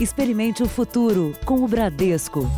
Experimente o futuro com o Bradesco.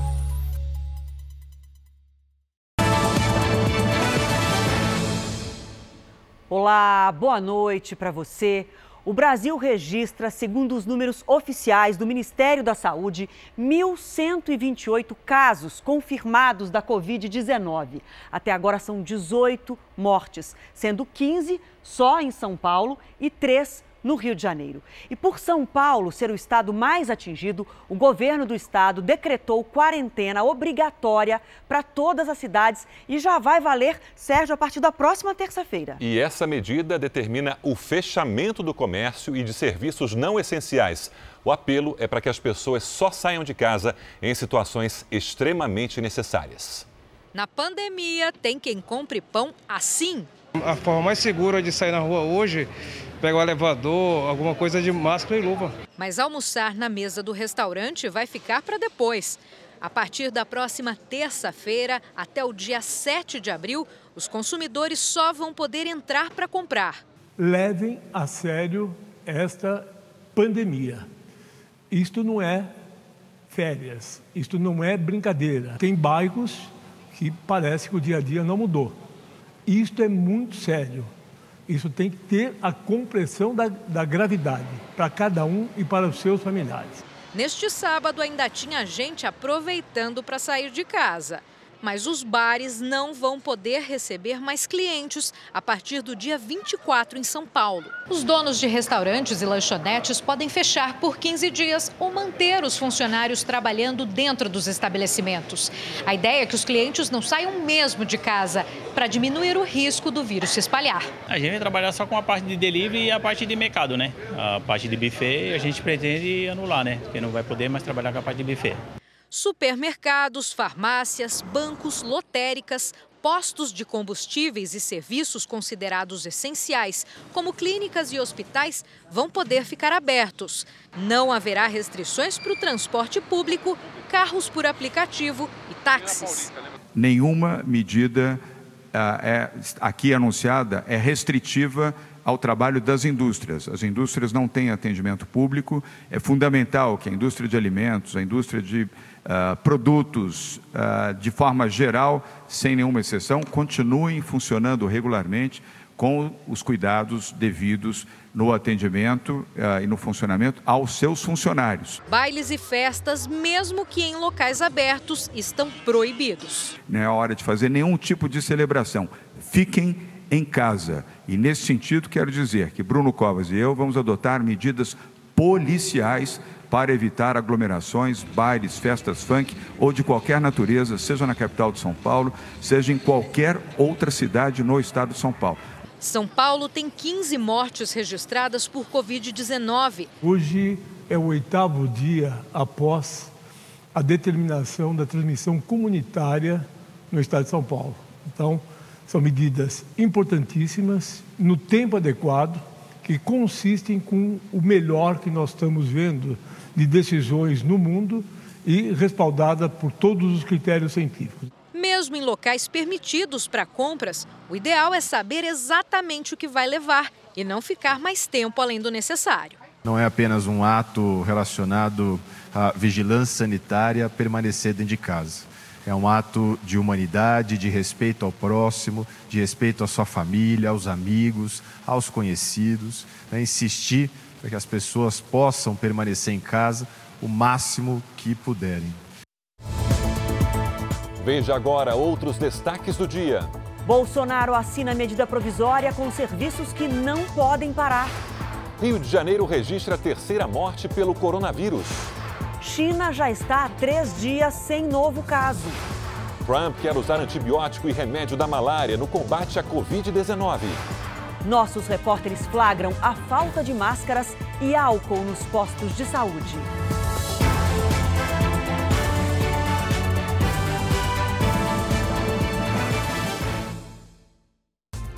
Olá, boa noite para você. O Brasil registra, segundo os números oficiais do Ministério da Saúde, 1.128 casos confirmados da Covid-19. Até agora são 18 mortes, sendo 15 só em São Paulo e 3 no Rio de Janeiro. E por São Paulo ser o estado mais atingido, o governo do estado decretou quarentena obrigatória para todas as cidades e já vai valer, Sérgio, a partir da próxima terça-feira. E essa medida determina o fechamento do comércio e de serviços não essenciais. O apelo é para que as pessoas só saiam de casa em situações extremamente necessárias. Na pandemia, tem quem compre pão assim. A forma mais segura de sair na rua hoje pega o elevador, alguma coisa de máscara e luva. Mas almoçar na mesa do restaurante vai ficar para depois. A partir da próxima terça-feira até o dia 7 de abril, os consumidores só vão poder entrar para comprar. Levem a sério esta pandemia. Isto não é férias, isto não é brincadeira. Tem bairros que parece que o dia a dia não mudou. Isto é muito sério. Isso tem que ter a compreensão da, da gravidade para cada um e para os seus familiares. Neste sábado ainda tinha gente aproveitando para sair de casa mas os bares não vão poder receber mais clientes a partir do dia 24 em São Paulo. Os donos de restaurantes e lanchonetes podem fechar por 15 dias ou manter os funcionários trabalhando dentro dos estabelecimentos. A ideia é que os clientes não saiam mesmo de casa para diminuir o risco do vírus se espalhar. A gente vai trabalhar só com a parte de delivery e a parte de mercado, né? A parte de buffet a gente pretende anular, né? Porque não vai poder mais trabalhar com a parte de buffet. Supermercados, farmácias, bancos, lotéricas, postos de combustíveis e serviços considerados essenciais, como clínicas e hospitais, vão poder ficar abertos. Não haverá restrições para o transporte público, carros por aplicativo e táxis. Nenhuma medida uh, é, aqui anunciada é restritiva ao trabalho das indústrias. As indústrias não têm atendimento público. É fundamental que a indústria de alimentos, a indústria de uh, produtos, uh, de forma geral, sem nenhuma exceção, continuem funcionando regularmente com os cuidados devidos no atendimento uh, e no funcionamento aos seus funcionários. Bailes e festas, mesmo que em locais abertos, estão proibidos. Não é hora de fazer nenhum tipo de celebração. Fiquem em casa. E nesse sentido, quero dizer que Bruno Covas e eu vamos adotar medidas policiais para evitar aglomerações, bailes, festas funk ou de qualquer natureza, seja na capital de São Paulo, seja em qualquer outra cidade no estado de São Paulo. São Paulo tem 15 mortes registradas por Covid-19. Hoje é o oitavo dia após a determinação da transmissão comunitária no estado de São Paulo. Então, são medidas importantíssimas, no tempo adequado, que consistem com o melhor que nós estamos vendo de decisões no mundo e respaldada por todos os critérios científicos. Mesmo em locais permitidos para compras, o ideal é saber exatamente o que vai levar e não ficar mais tempo além do necessário. Não é apenas um ato relacionado à vigilância sanitária permanecer dentro de casa. É um ato de humanidade, de respeito ao próximo, de respeito à sua família, aos amigos, aos conhecidos. Né? Insistir para que as pessoas possam permanecer em casa o máximo que puderem. Veja agora outros destaques do dia. Bolsonaro assina medida provisória com serviços que não podem parar. Rio de Janeiro registra a terceira morte pelo coronavírus. China já está há três dias sem novo caso. Trump quer usar antibiótico e remédio da malária no combate à Covid-19. Nossos repórteres flagram a falta de máscaras e álcool nos postos de saúde.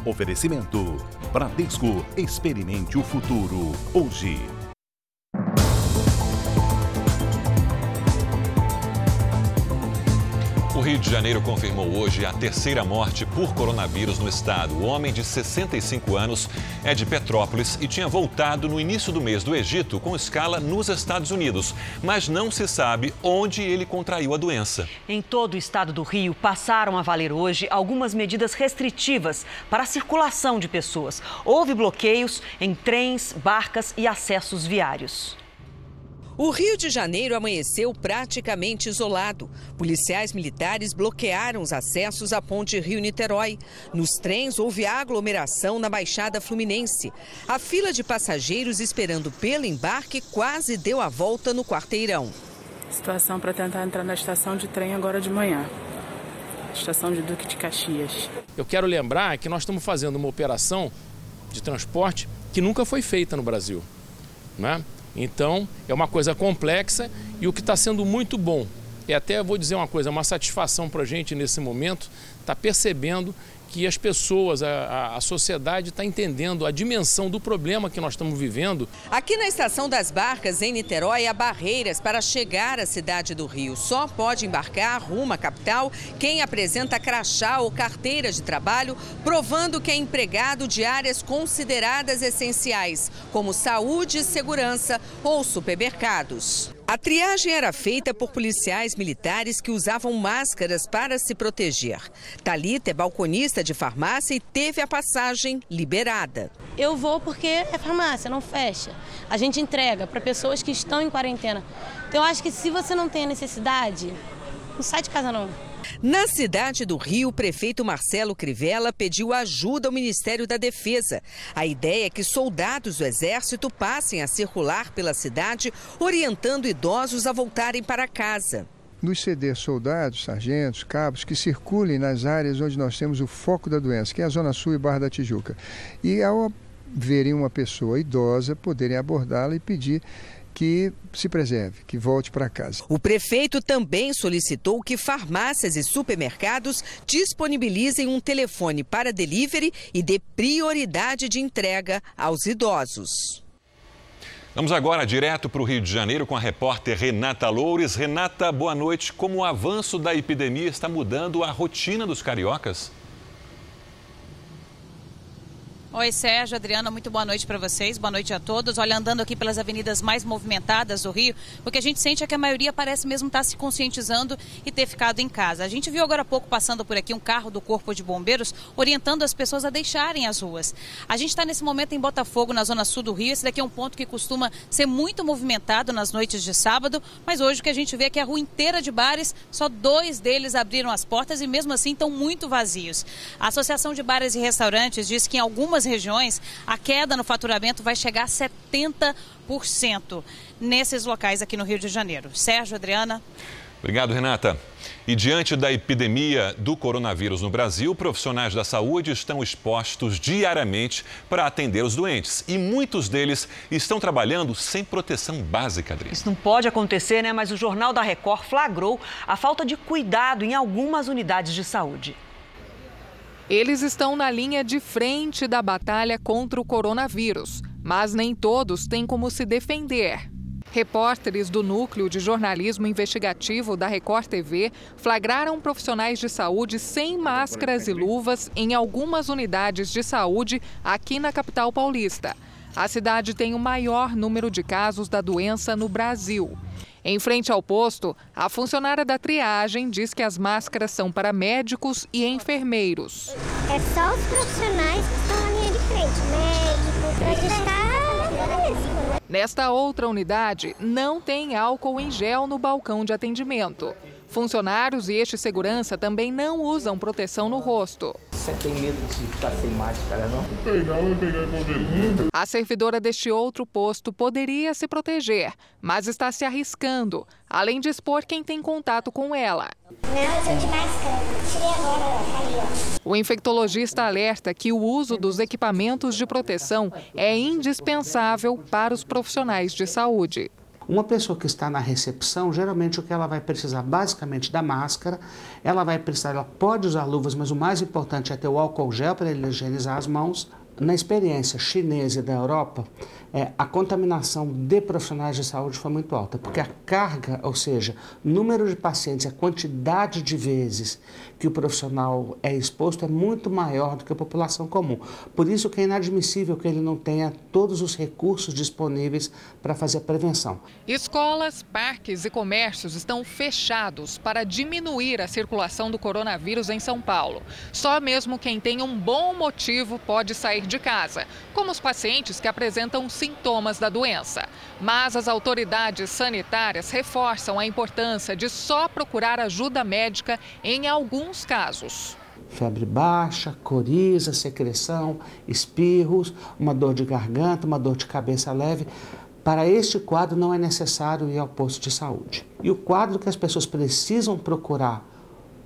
Oferecimento: Bradesco. Experimente o futuro hoje. Rio de Janeiro confirmou hoje a terceira morte por coronavírus no estado. O homem de 65 anos é de Petrópolis e tinha voltado no início do mês do Egito com escala nos Estados Unidos, mas não se sabe onde ele contraiu a doença. Em todo o estado do Rio, passaram a valer hoje algumas medidas restritivas para a circulação de pessoas. Houve bloqueios em trens, barcas e acessos viários. O Rio de Janeiro amanheceu praticamente isolado. Policiais militares bloquearam os acessos à ponte Rio-Niterói. Nos trens houve aglomeração na Baixada Fluminense. A fila de passageiros esperando pelo embarque quase deu a volta no quarteirão. Situação para tentar entrar na estação de trem agora de manhã. Estação de Duque de Caxias. Eu quero lembrar que nós estamos fazendo uma operação de transporte que nunca foi feita no Brasil. Né? Então, é uma coisa complexa e o que está sendo muito bom. E até vou dizer uma coisa, uma satisfação para a gente nesse momento, está percebendo que as pessoas, a, a, sociedade está entendendo a dimensão do problema que nós estamos vivendo. Aqui na Estação das Barcas, em Niterói, há barreiras para chegar à cidade do Rio. Só pode embarcar rumo à capital quem apresenta crachá ou carteira de trabalho, provando que é empregado de áreas consideradas essenciais, como saúde, segurança ou supermercados. A triagem era feita por policiais militares que usavam máscaras para se proteger. Talita é balconista de farmácia e teve a passagem liberada. Eu vou porque é farmácia, não fecha. A gente entrega para pessoas que estão em quarentena. Então eu acho que se você não tem a necessidade, não sai de casa não. Na cidade do Rio, o prefeito Marcelo Crivella pediu ajuda ao Ministério da Defesa. A ideia é que soldados do Exército passem a circular pela cidade, orientando idosos a voltarem para casa nos ceder soldados, sargentos, cabos que circulem nas áreas onde nós temos o foco da doença, que é a Zona Sul e Barra da Tijuca. E ao verem uma pessoa idosa, poderem abordá-la e pedir que se preserve, que volte para casa. O prefeito também solicitou que farmácias e supermercados disponibilizem um telefone para delivery e dê prioridade de entrega aos idosos. Vamos agora direto para o Rio de Janeiro com a repórter Renata Loures. Renata, boa noite. Como o avanço da epidemia está mudando a rotina dos cariocas? Oi, Sérgio, Adriana, muito boa noite para vocês, boa noite a todos. Olha, andando aqui pelas avenidas mais movimentadas do Rio, o que a gente sente é que a maioria parece mesmo estar tá se conscientizando e ter ficado em casa. A gente viu agora há pouco passando por aqui um carro do Corpo de Bombeiros orientando as pessoas a deixarem as ruas. A gente está nesse momento em Botafogo, na zona sul do Rio. Esse daqui é um ponto que costuma ser muito movimentado nas noites de sábado, mas hoje o que a gente vê é que a rua inteira de bares, só dois deles abriram as portas e mesmo assim estão muito vazios. A Associação de Bares e Restaurantes diz que em algumas algumas regiões, a queda no faturamento vai chegar a 70% nesses locais aqui no Rio de Janeiro. Sérgio, Adriana. Obrigado, Renata. E diante da epidemia do coronavírus no Brasil, profissionais da saúde estão expostos diariamente para atender os doentes. E muitos deles estão trabalhando sem proteção básica, Adri. Isso não pode acontecer, né? Mas o Jornal da Record flagrou a falta de cuidado em algumas unidades de saúde. Eles estão na linha de frente da batalha contra o coronavírus, mas nem todos têm como se defender. Repórteres do Núcleo de Jornalismo Investigativo da Record TV flagraram profissionais de saúde sem máscaras e luvas em algumas unidades de saúde aqui na capital paulista. A cidade tem o maior número de casos da doença no Brasil. Em frente ao posto, a funcionária da triagem diz que as máscaras são para médicos e enfermeiros. É só os profissionais que estão na linha de frente, médico, a gente está Nesta outra unidade, não tem álcool em gel no balcão de atendimento. Funcionários e este segurança também não usam proteção no rosto. Você tem medo de ficar sem máscara, não? Pegar, pegar com A servidora deste outro posto poderia se proteger, mas está se arriscando, além de expor quem tem contato com ela. Não, de máscara. Tirei agora, O infectologista alerta que o uso dos equipamentos de proteção é indispensável para os profissionais de saúde. Uma pessoa que está na recepção, geralmente o que ela vai precisar basicamente da máscara, ela vai precisar, ela pode usar luvas, mas o mais importante é ter o álcool gel para ele higienizar as mãos, Na experiência chinesa e da Europa, é, a contaminação de profissionais de saúde foi muito alta, porque a carga, ou seja, número de pacientes, a quantidade de vezes que o profissional é exposto é muito maior do que a população comum. Por isso que é inadmissível que ele não tenha todos os recursos disponíveis para fazer a prevenção. Escolas, parques e comércios estão fechados para diminuir a circulação do coronavírus em São Paulo. Só mesmo quem tem um bom motivo pode sair de casa, como os pacientes que apresentam sintomas da doença. Mas as autoridades sanitárias reforçam a importância de só procurar ajuda médica em alguns casos. Febre baixa, coriza, secreção, espirros, uma dor de garganta, uma dor de cabeça leve. Para este quadro não é necessário ir ao posto de saúde. E o quadro que as pessoas precisam procurar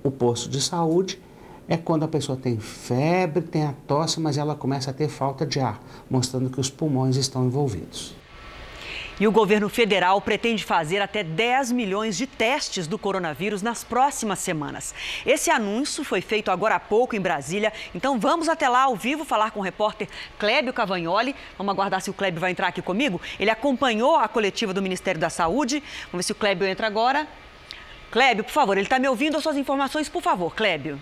o posto de saúde é quando a pessoa tem febre, tem a tosse, mas ela começa a ter falta de ar, mostrando que os pulmões estão envolvidos. E o governo federal pretende fazer até 10 milhões de testes do coronavírus nas próximas semanas. Esse anúncio foi feito agora há pouco em Brasília, então vamos até lá ao vivo falar com o repórter Clébio Cavagnoli. Vamos aguardar se o Clébio vai entrar aqui comigo. Ele acompanhou a coletiva do Ministério da Saúde. Vamos ver se o Clébio entra agora. Clébio, por favor, ele está me ouvindo? As suas informações, por favor, Clébio.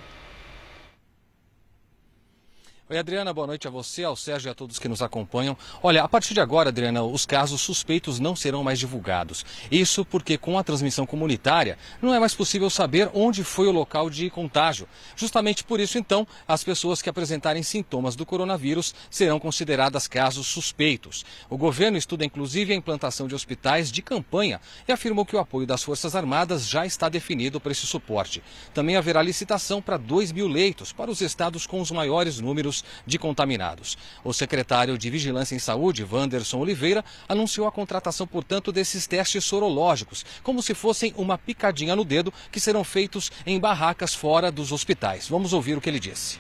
Oi, Adriana, boa noite a você, ao Sérgio e a todos que nos acompanham. Olha, a partir de agora, Adriana, os casos suspeitos não serão mais divulgados. Isso porque, com a transmissão comunitária, não é mais possível saber onde foi o local de contágio. Justamente por isso, então, as pessoas que apresentarem sintomas do coronavírus serão consideradas casos suspeitos. O governo estuda, inclusive, a implantação de hospitais de campanha e afirmou que o apoio das Forças Armadas já está definido para esse suporte. Também haverá licitação para 2 mil leitos para os estados com os maiores números de contaminados. O secretário de Vigilância em Saúde, Wanderson Oliveira, anunciou a contratação, portanto, desses testes sorológicos, como se fossem uma picadinha no dedo, que serão feitos em barracas fora dos hospitais. Vamos ouvir o que ele disse.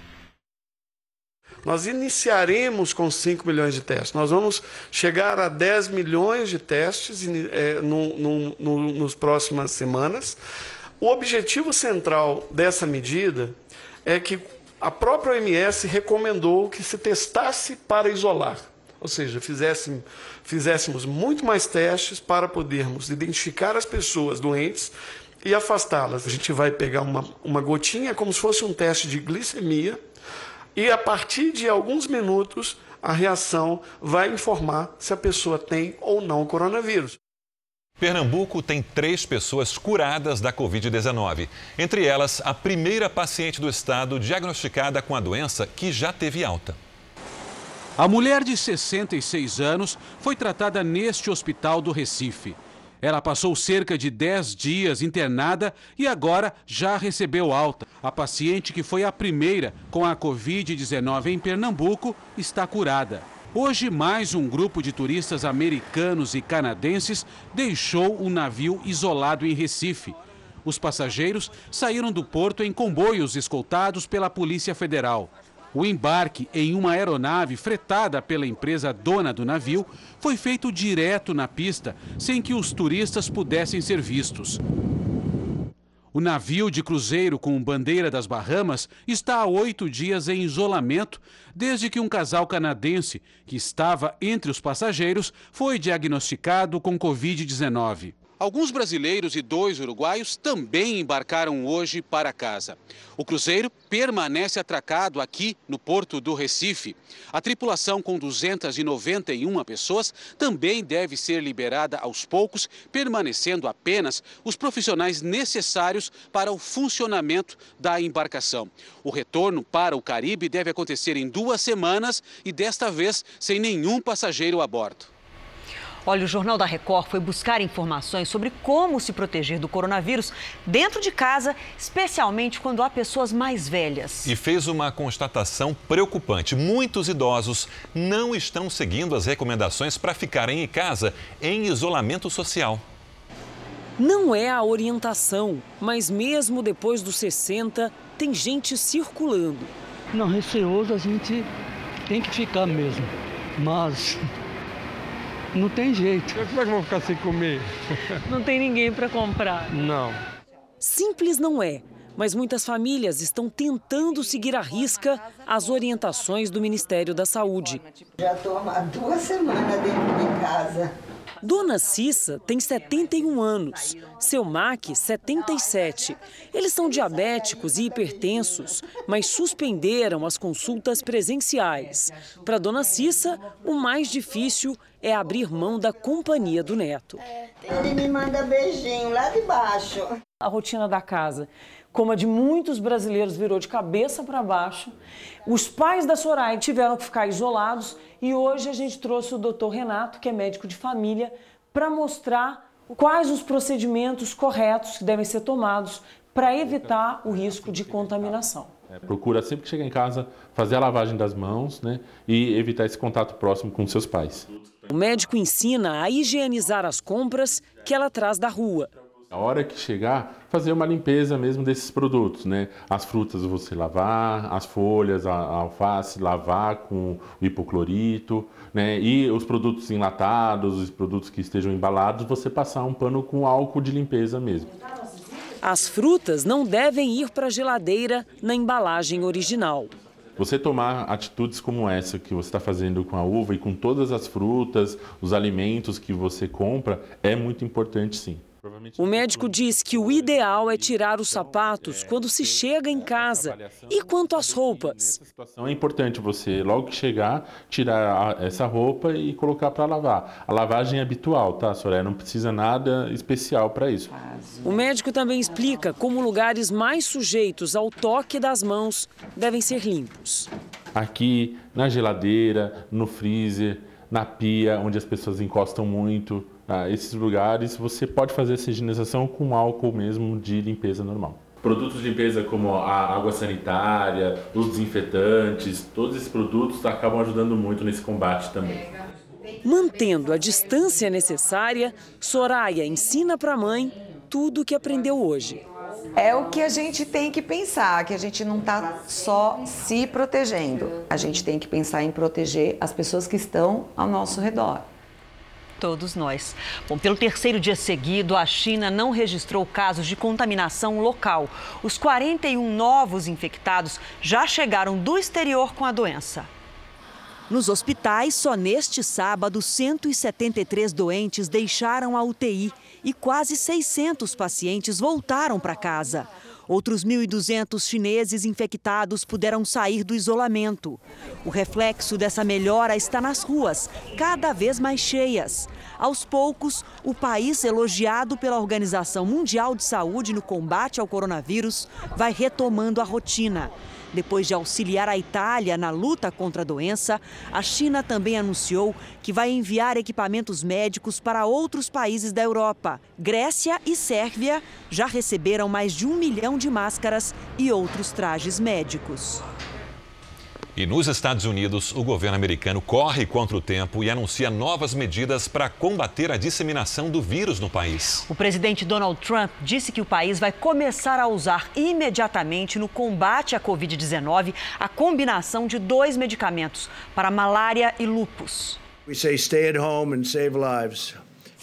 Nós iniciaremos com 5 milhões de testes. Nós vamos chegar a 10 milhões de testes é, no, no, no, nos próximas semanas. O objetivo central dessa medida é que a própria OMS recomendou que se testasse para isolar, ou seja, fizéssemos, fizéssemos muito mais testes para podermos identificar as pessoas doentes e afastá-las. A gente vai pegar uma, uma gotinha como se fosse um teste de glicemia e a partir de alguns minutos a reação vai informar se a pessoa tem ou não coronavírus. Pernambuco tem três pessoas curadas da Covid-19. Entre elas, a primeira paciente do estado diagnosticada com a doença que já teve alta. A mulher de 66 anos foi tratada neste hospital do Recife. Ela passou cerca de 10 dias internada e agora já recebeu alta. A paciente, que foi a primeira com a Covid-19 em Pernambuco, está curada. Hoje, mais um grupo de turistas americanos e canadenses deixou o navio isolado em Recife. Os passageiros saíram do porto em comboios escoltados pela Polícia Federal. O embarque em uma aeronave fretada pela empresa dona do navio foi feito direto na pista, sem que os turistas pudessem ser vistos. O navio de cruzeiro com bandeira das Bahamas está há oito dias em isolamento, desde que um casal canadense, que estava entre os passageiros, foi diagnosticado com Covid-19. Alguns brasileiros e dois uruguaios também embarcaram hoje para casa. O cruzeiro permanece atracado aqui no porto do Recife. A tripulação, com 291 pessoas, também deve ser liberada aos poucos, permanecendo apenas os profissionais necessários para o funcionamento da embarcação. O retorno para o Caribe deve acontecer em duas semanas e desta vez sem nenhum passageiro a bordo. Olha, o Jornal da Record foi buscar informações sobre como se proteger do coronavírus dentro de casa, especialmente quando há pessoas mais velhas. E fez uma constatação preocupante: muitos idosos não estão seguindo as recomendações para ficarem em casa em isolamento social. Não é a orientação, mas mesmo depois dos 60, tem gente circulando. Não, receoso a gente tem que ficar mesmo, mas não tem jeito. Como é que vão ficar sem comer? Não tem ninguém para comprar. Não. Simples não é, mas muitas famílias estão tentando seguir à risca as orientações do Ministério da Saúde. Já estou há duas semanas dentro de casa. Dona Cissa tem 71 anos, seu MAC 77. Eles são diabéticos e hipertensos, mas suspenderam as consultas presenciais. Para Dona Cissa, o mais difícil é abrir mão da companhia do neto. Ele me manda beijinho lá de baixo. A rotina da casa como a de muitos brasileiros, virou de cabeça para baixo. Os pais da Soraya tiveram que ficar isolados e hoje a gente trouxe o doutor Renato, que é médico de família, para mostrar quais os procedimentos corretos que devem ser tomados para evitar o risco de contaminação. É, procura sempre que chegar em casa fazer a lavagem das mãos né, e evitar esse contato próximo com seus pais. O médico ensina a higienizar as compras que ela traz da rua. A hora que chegar, fazer uma limpeza mesmo desses produtos, né? As frutas você lavar, as folhas, a, a alface lavar com o hipoclorito, né? E os produtos enlatados, os produtos que estejam embalados, você passar um pano com álcool de limpeza mesmo. As frutas não devem ir para a geladeira na embalagem original. Você tomar atitudes como essa que você está fazendo com a uva e com todas as frutas, os alimentos que você compra, é muito importante sim. O médico diz que o ideal é tirar os sapatos quando se chega em casa. E quanto às roupas? É importante você, logo que chegar, tirar essa roupa e colocar para lavar. A lavagem é habitual, tá, Soraya? Não precisa nada especial para isso. O médico também explica como lugares mais sujeitos ao toque das mãos devem ser limpos. Aqui, na geladeira, no freezer, na pia, onde as pessoas encostam muito ah, esses lugares, você pode fazer essa higienização com álcool mesmo de limpeza normal. Produtos de limpeza como a água sanitária, os desinfetantes, todos esses produtos acabam ajudando muito nesse combate também. Mantendo a distância necessária, Soraya ensina para a mãe tudo o que aprendeu hoje. É o que a gente tem que pensar, que a gente não está só se protegendo. A gente tem que pensar em proteger as pessoas que estão ao nosso redor todos nós. Bom, pelo terceiro dia seguido, a China não registrou casos de contaminação local. Os 41 novos infectados já chegaram do exterior com a doença. Nos hospitais, só neste sábado, 173 doentes deixaram a UTI e quase 600 pacientes voltaram para casa. Outros 1.200 chineses infectados puderam sair do isolamento. O reflexo dessa melhora está nas ruas, cada vez mais cheias. Aos poucos, o país, elogiado pela Organização Mundial de Saúde no combate ao coronavírus, vai retomando a rotina. Depois de auxiliar a Itália na luta contra a doença, a China também anunciou que vai enviar equipamentos médicos para outros países da Europa. Grécia e Sérvia já receberam mais de um milhão de máscaras e outros trajes médicos. E nos Estados Unidos, o governo americano corre contra o tempo e anuncia novas medidas para combater a disseminação do vírus no país. O presidente Donald Trump disse que o país vai começar a usar imediatamente no combate à Covid-19 a combinação de dois medicamentos para malária e lupus. We say stay at home and save lives.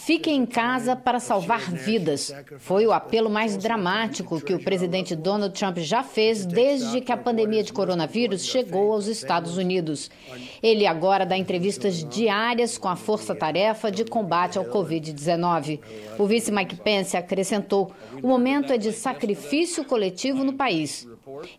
Fiquem em casa para salvar vidas. Foi o apelo mais dramático que o presidente Donald Trump já fez desde que a pandemia de coronavírus chegou aos Estados Unidos. Ele agora dá entrevistas diárias com a força-tarefa de combate ao Covid-19. O vice Mike Pence acrescentou: o momento é de sacrifício coletivo no país.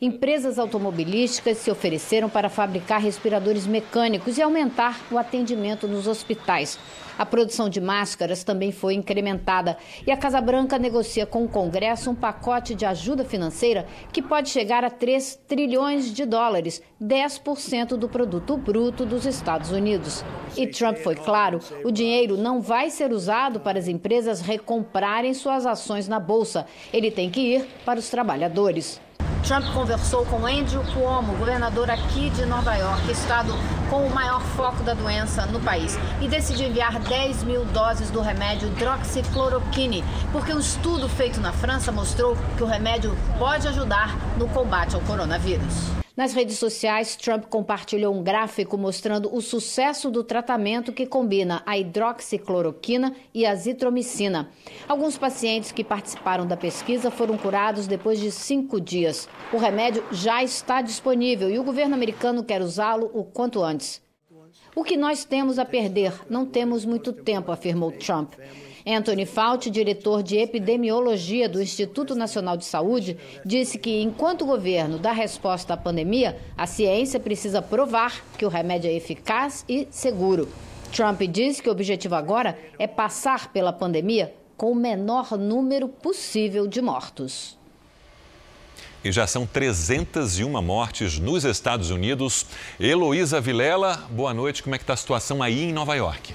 Empresas automobilísticas se ofereceram para fabricar respiradores mecânicos e aumentar o atendimento nos hospitais. A produção de máscaras também foi incrementada e a Casa Branca negocia com o Congresso um pacote de ajuda financeira que pode chegar a 3 trilhões de dólares, 10% do produto bruto dos Estados Unidos. E Trump foi claro: o dinheiro não vai ser usado para as empresas recomprarem suas ações na bolsa. Ele tem que ir para os trabalhadores. Trump conversou com Andrew Cuomo, governador aqui de Nova York, estado com o maior foco da doença no país, e decidiu enviar 10 mil doses do remédio droxicloroquine, porque um estudo feito na França mostrou que o remédio pode ajudar no combate ao coronavírus. Nas redes sociais, Trump compartilhou um gráfico mostrando o sucesso do tratamento que combina a hidroxicloroquina e a azitromicina. Alguns pacientes que participaram da pesquisa foram curados depois de cinco dias. O remédio já está disponível e o governo americano quer usá-lo o quanto antes. O que nós temos a perder? Não temos muito tempo, afirmou Trump. Anthony Fauci, diretor de epidemiologia do Instituto Nacional de Saúde, disse que enquanto o governo dá resposta à pandemia, a ciência precisa provar que o remédio é eficaz e seguro. Trump disse que o objetivo agora é passar pela pandemia com o menor número possível de mortos. E já são 301 mortes nos Estados Unidos. Heloísa Vilela, boa noite. Como é que está a situação aí em Nova York?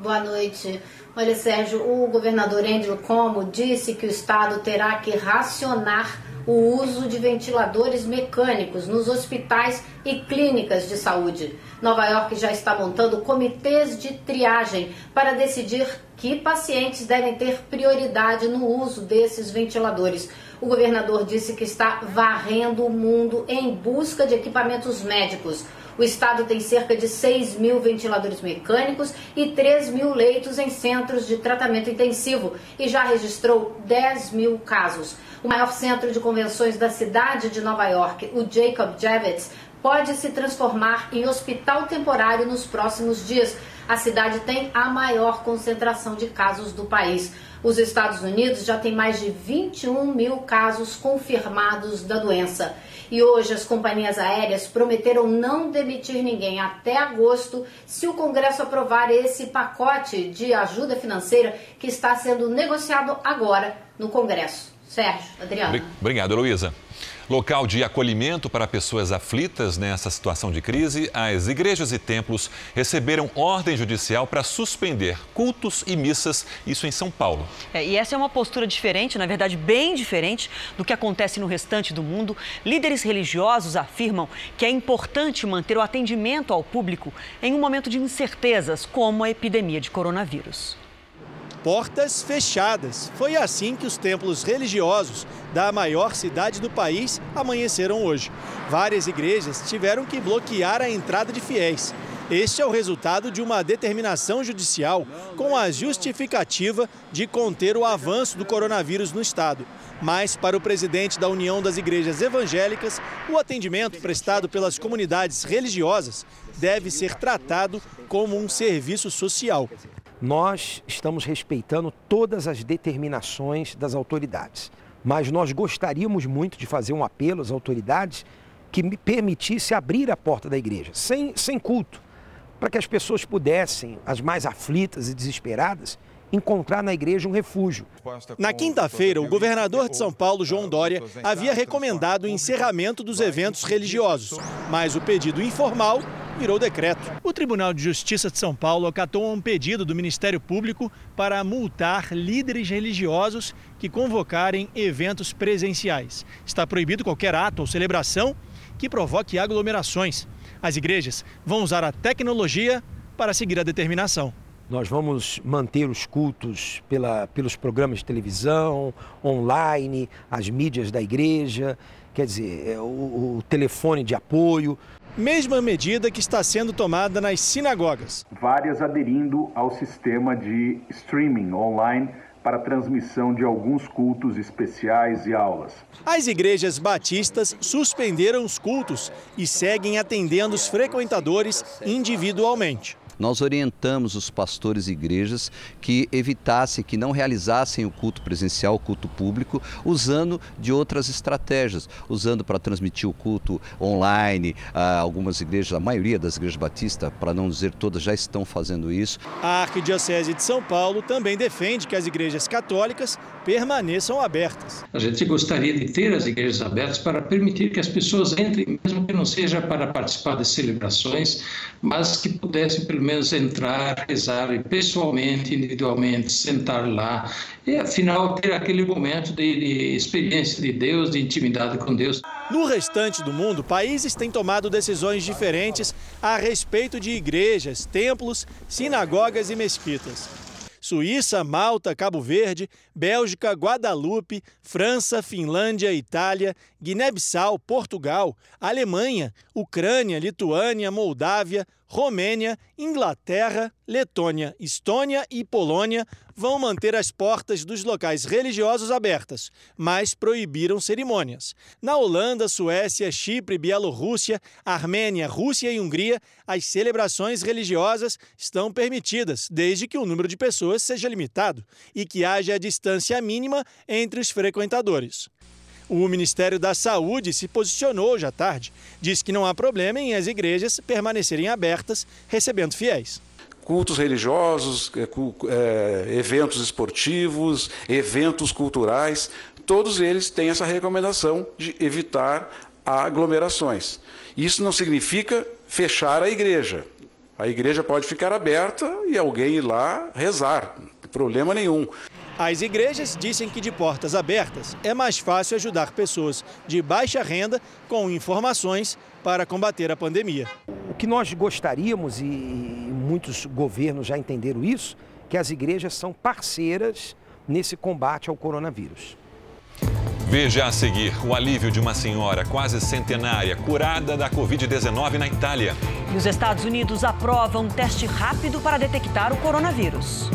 Boa noite. Olha, Sérgio, o governador Andrew Cuomo disse que o estado terá que racionar o uso de ventiladores mecânicos nos hospitais e clínicas de saúde. Nova York já está montando comitês de triagem para decidir que pacientes devem ter prioridade no uso desses ventiladores. O governador disse que está varrendo o mundo em busca de equipamentos médicos. O estado tem cerca de 6 mil ventiladores mecânicos e 3 mil leitos em centros de tratamento intensivo e já registrou 10 mil casos. O maior centro de convenções da cidade de Nova York, o Jacob Javits, pode se transformar em hospital temporário nos próximos dias. A cidade tem a maior concentração de casos do país. Os Estados Unidos já têm mais de 21 mil casos confirmados da doença. E hoje as companhias aéreas prometeram não demitir ninguém até agosto se o Congresso aprovar esse pacote de ajuda financeira que está sendo negociado agora no Congresso. Sérgio, Adriano. Obrigado, Luísa. Local de acolhimento para pessoas aflitas nessa situação de crise, as igrejas e templos receberam ordem judicial para suspender cultos e missas, isso em São Paulo. É, e essa é uma postura diferente, na verdade, bem diferente do que acontece no restante do mundo. Líderes religiosos afirmam que é importante manter o atendimento ao público em um momento de incertezas, como a epidemia de coronavírus portas fechadas. Foi assim que os templos religiosos da maior cidade do país amanheceram hoje. Várias igrejas tiveram que bloquear a entrada de fiéis. Este é o resultado de uma determinação judicial com a justificativa de conter o avanço do coronavírus no estado. Mas, para o presidente da União das Igrejas Evangélicas, o atendimento prestado pelas comunidades religiosas deve ser tratado como um serviço social nós estamos respeitando todas as determinações das autoridades. Mas nós gostaríamos muito de fazer um apelo às autoridades que me permitisse abrir a porta da igreja, sem, sem culto, para que as pessoas pudessem, as mais aflitas e desesperadas, encontrar na igreja um refúgio. Na quinta-feira, o governador de São Paulo, João Dória, havia recomendado o encerramento dos eventos religiosos, mas o pedido informal virou decreto. O Tribunal de Justiça de São Paulo acatou um pedido do Ministério Público para multar líderes religiosos que convocarem eventos presenciais. Está proibido qualquer ato ou celebração que provoque aglomerações. As igrejas vão usar a tecnologia para seguir a determinação. Nós vamos manter os cultos pela, pelos programas de televisão, online, as mídias da igreja, quer dizer, é, o, o telefone de apoio. Mesma medida que está sendo tomada nas sinagogas. Várias aderindo ao sistema de streaming online para transmissão de alguns cultos especiais e aulas. As igrejas batistas suspenderam os cultos e seguem atendendo os frequentadores individualmente nós orientamos os pastores e igrejas que evitassem, que não realizassem o culto presencial, o culto público, usando de outras estratégias, usando para transmitir o culto online. Ah, algumas igrejas, a maioria das igrejas batistas, para não dizer todas, já estão fazendo isso. A Arquidiocese de São Paulo também defende que as igrejas católicas permaneçam abertas. A gente gostaria de ter as igrejas abertas para permitir que as pessoas entrem, mesmo que não seja para participar de celebrações, mas que pudessem pelo menos entrar, rezar pessoalmente, individualmente, sentar lá e afinal ter aquele momento de, de experiência de Deus, de intimidade com Deus. No restante do mundo, países têm tomado decisões diferentes a respeito de igrejas, templos, sinagogas e mesquitas. Suíça, Malta, Cabo Verde, Bélgica, Guadalupe, França, Finlândia, Itália, Guiné-Bissau, Portugal, Alemanha, Ucrânia, Lituânia, Moldávia, Romênia, Inglaterra, Letônia, Estônia e Polônia vão manter as portas dos locais religiosos abertas, mas proibiram cerimônias. Na Holanda, Suécia, Chipre, Bielorrússia, Armênia, Rússia e Hungria, as celebrações religiosas estão permitidas, desde que o número de pessoas seja limitado e que haja a distância mínima entre os frequentadores. O Ministério da Saúde se posicionou à tarde. Diz que não há problema em as igrejas permanecerem abertas, recebendo fiéis cultos religiosos, é, eventos esportivos, eventos culturais, todos eles têm essa recomendação de evitar aglomerações. Isso não significa fechar a igreja. A igreja pode ficar aberta e alguém ir lá rezar, problema nenhum. As igrejas dizem que de portas abertas é mais fácil ajudar pessoas de baixa renda com informações para combater a pandemia. O que nós gostaríamos, e muitos governos já entenderam isso, que as igrejas são parceiras nesse combate ao coronavírus. Veja a seguir o alívio de uma senhora quase centenária curada da Covid-19 na Itália. E os Estados Unidos aprovam um teste rápido para detectar o coronavírus.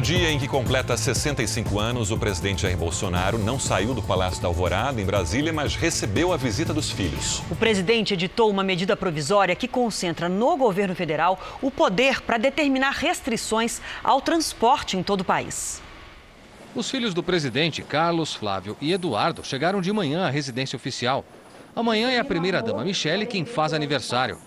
No dia em que completa 65 anos, o presidente Jair Bolsonaro não saiu do Palácio da Alvorada, em Brasília, mas recebeu a visita dos filhos. O presidente editou uma medida provisória que concentra no governo federal o poder para determinar restrições ao transporte em todo o país. Os filhos do presidente, Carlos, Flávio e Eduardo, chegaram de manhã à residência oficial. Amanhã é a primeira-dama Michele quem faz aniversário.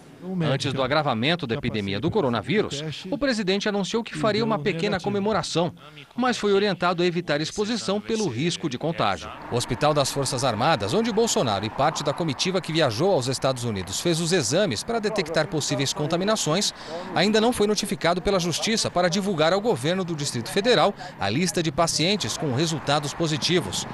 Antes do agravamento da epidemia do coronavírus, o presidente anunciou que faria uma pequena comemoração, mas foi orientado a evitar exposição pelo risco de contágio. O Hospital das Forças Armadas, onde Bolsonaro e parte da comitiva que viajou aos Estados Unidos fez os exames para detectar possíveis contaminações, ainda não foi notificado pela Justiça para divulgar ao governo do Distrito Federal a lista de pacientes com resultados positivos.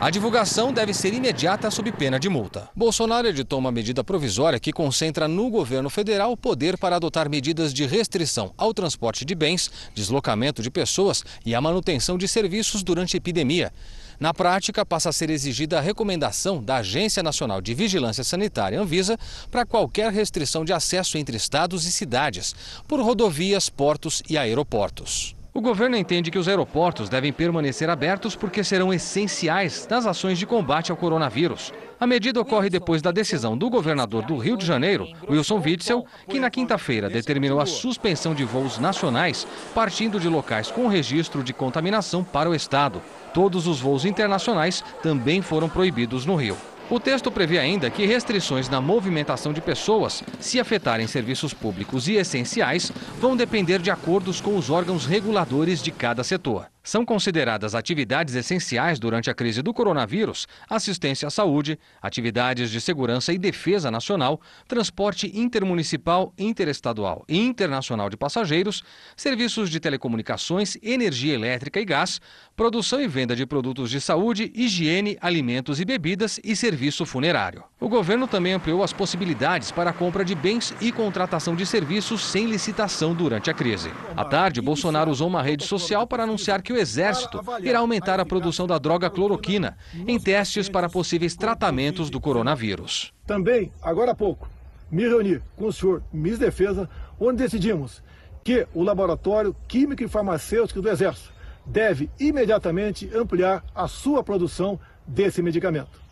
A divulgação deve ser imediata sob pena de multa. Bolsonaro editou uma medida provisória que concentra no governo federal o poder para adotar medidas de restrição ao transporte de bens, deslocamento de pessoas e a manutenção de serviços durante a epidemia. Na prática, passa a ser exigida a recomendação da Agência Nacional de Vigilância Sanitária, Anvisa, para qualquer restrição de acesso entre estados e cidades, por rodovias, portos e aeroportos. O governo entende que os aeroportos devem permanecer abertos porque serão essenciais nas ações de combate ao coronavírus. A medida ocorre depois da decisão do governador do Rio de Janeiro, Wilson Witzel, que na quinta-feira determinou a suspensão de voos nacionais partindo de locais com registro de contaminação para o estado. Todos os voos internacionais também foram proibidos no Rio. O texto prevê ainda que restrições na movimentação de pessoas, se afetarem serviços públicos e essenciais, vão depender de acordos com os órgãos reguladores de cada setor. São consideradas atividades essenciais durante a crise do coronavírus assistência à saúde, atividades de segurança e defesa nacional, transporte intermunicipal, interestadual e internacional de passageiros, serviços de telecomunicações, energia elétrica e gás, produção e venda de produtos de saúde, higiene, alimentos e bebidas e serviço funerário. O governo também ampliou as possibilidades para a compra de bens e contratação de serviços sem licitação durante a crise. À tarde, Bolsonaro usou uma rede social para anunciar que o Exército irá aumentar a produção da droga cloroquina em testes para possíveis tratamentos do coronavírus. Também, agora há pouco, me reuni com o senhor da Defesa, onde decidimos que o Laboratório Químico e Farmacêutico do Exército deve imediatamente ampliar a sua produção desse medicamento.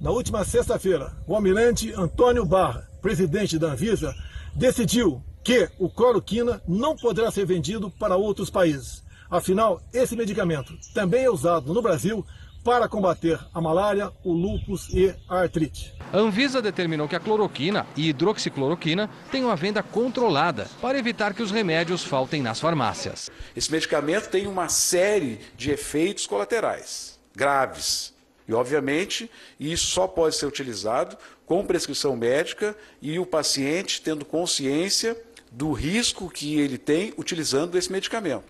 Na última sexta-feira, o almirante Antônio Barra, presidente da Anvisa, decidiu que o cloroquina não poderá ser vendido para outros países. Afinal, esse medicamento também é usado no Brasil para combater a malária, o lúpus e a artrite. A Anvisa determinou que a cloroquina e hidroxicloroquina tenham a venda controlada para evitar que os remédios faltem nas farmácias. Esse medicamento tem uma série de efeitos colaterais graves. E, obviamente, isso só pode ser utilizado com prescrição médica e o paciente tendo consciência do risco que ele tem utilizando esse medicamento.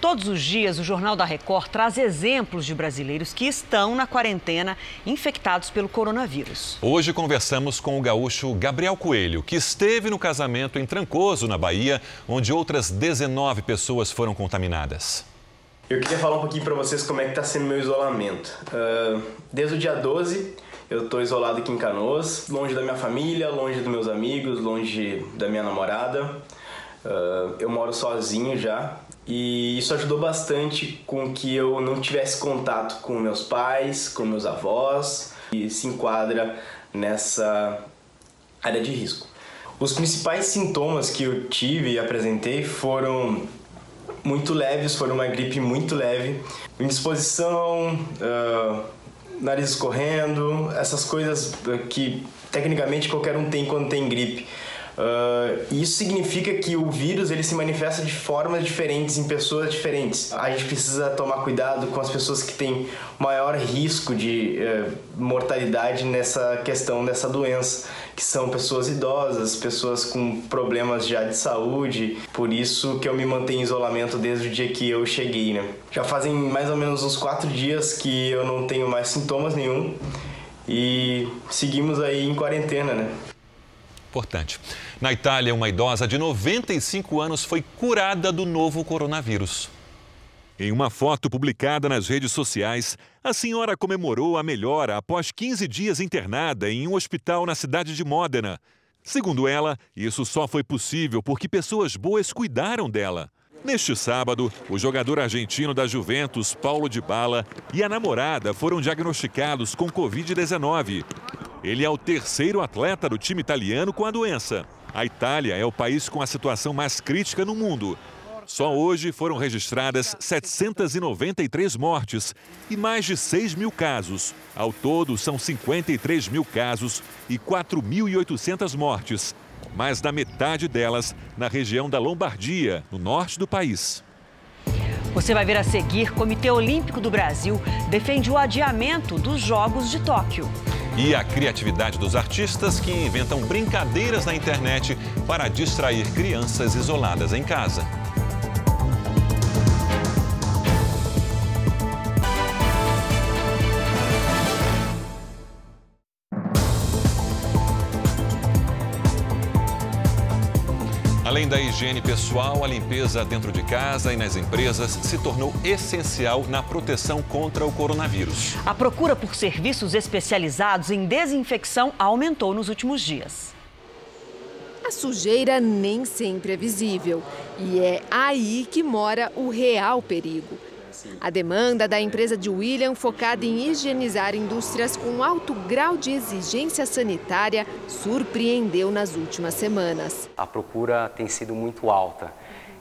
Todos os dias, o Jornal da Record traz exemplos de brasileiros que estão na quarentena infectados pelo coronavírus. Hoje conversamos com o gaúcho Gabriel Coelho, que esteve no casamento em Trancoso, na Bahia, onde outras 19 pessoas foram contaminadas. Eu queria falar um pouquinho para vocês como é que está sendo meu isolamento. Uh, desde o dia 12, eu estou isolado aqui em Canoas, longe da minha família, longe dos meus amigos, longe da minha namorada. Uh, eu moro sozinho já e isso ajudou bastante com que eu não tivesse contato com meus pais, com meus avós e se enquadra nessa área de risco. Os principais sintomas que eu tive e apresentei foram muito leves, foram uma gripe muito leve, indisposição, uh, nariz escorrendo, essas coisas que tecnicamente qualquer um tem quando tem gripe. Uh, isso significa que o vírus ele se manifesta de formas diferentes em pessoas diferentes. A gente precisa tomar cuidado com as pessoas que têm maior risco de uh, mortalidade nessa questão dessa doença, que são pessoas idosas, pessoas com problemas já de saúde. Por isso que eu me mantenho em isolamento desde o dia que eu cheguei. Né? Já fazem mais ou menos uns quatro dias que eu não tenho mais sintomas nenhum e seguimos aí em quarentena, né? Importante. Na Itália, uma idosa de 95 anos foi curada do novo coronavírus. Em uma foto publicada nas redes sociais, a senhora comemorou a melhora após 15 dias internada em um hospital na cidade de Módena. Segundo ela, isso só foi possível porque pessoas boas cuidaram dela. Neste sábado, o jogador argentino da Juventus, Paulo de Bala, e a namorada foram diagnosticados com Covid-19. Ele é o terceiro atleta do time italiano com a doença. A Itália é o país com a situação mais crítica no mundo. Só hoje foram registradas 793 mortes e mais de 6 mil casos. Ao todo, são 53 mil casos e 4.800 mortes. Mais da metade delas na região da Lombardia, no norte do país. Você vai ver a seguir: Comitê Olímpico do Brasil defende o adiamento dos Jogos de Tóquio. E a criatividade dos artistas que inventam brincadeiras na internet para distrair crianças isoladas em casa. Além da higiene pessoal, a limpeza dentro de casa e nas empresas se tornou essencial na proteção contra o coronavírus. A procura por serviços especializados em desinfecção aumentou nos últimos dias. A sujeira nem sempre é visível e é aí que mora o real perigo. A demanda da empresa de William, focada em higienizar indústrias com alto grau de exigência sanitária, surpreendeu nas últimas semanas. A procura tem sido muito alta,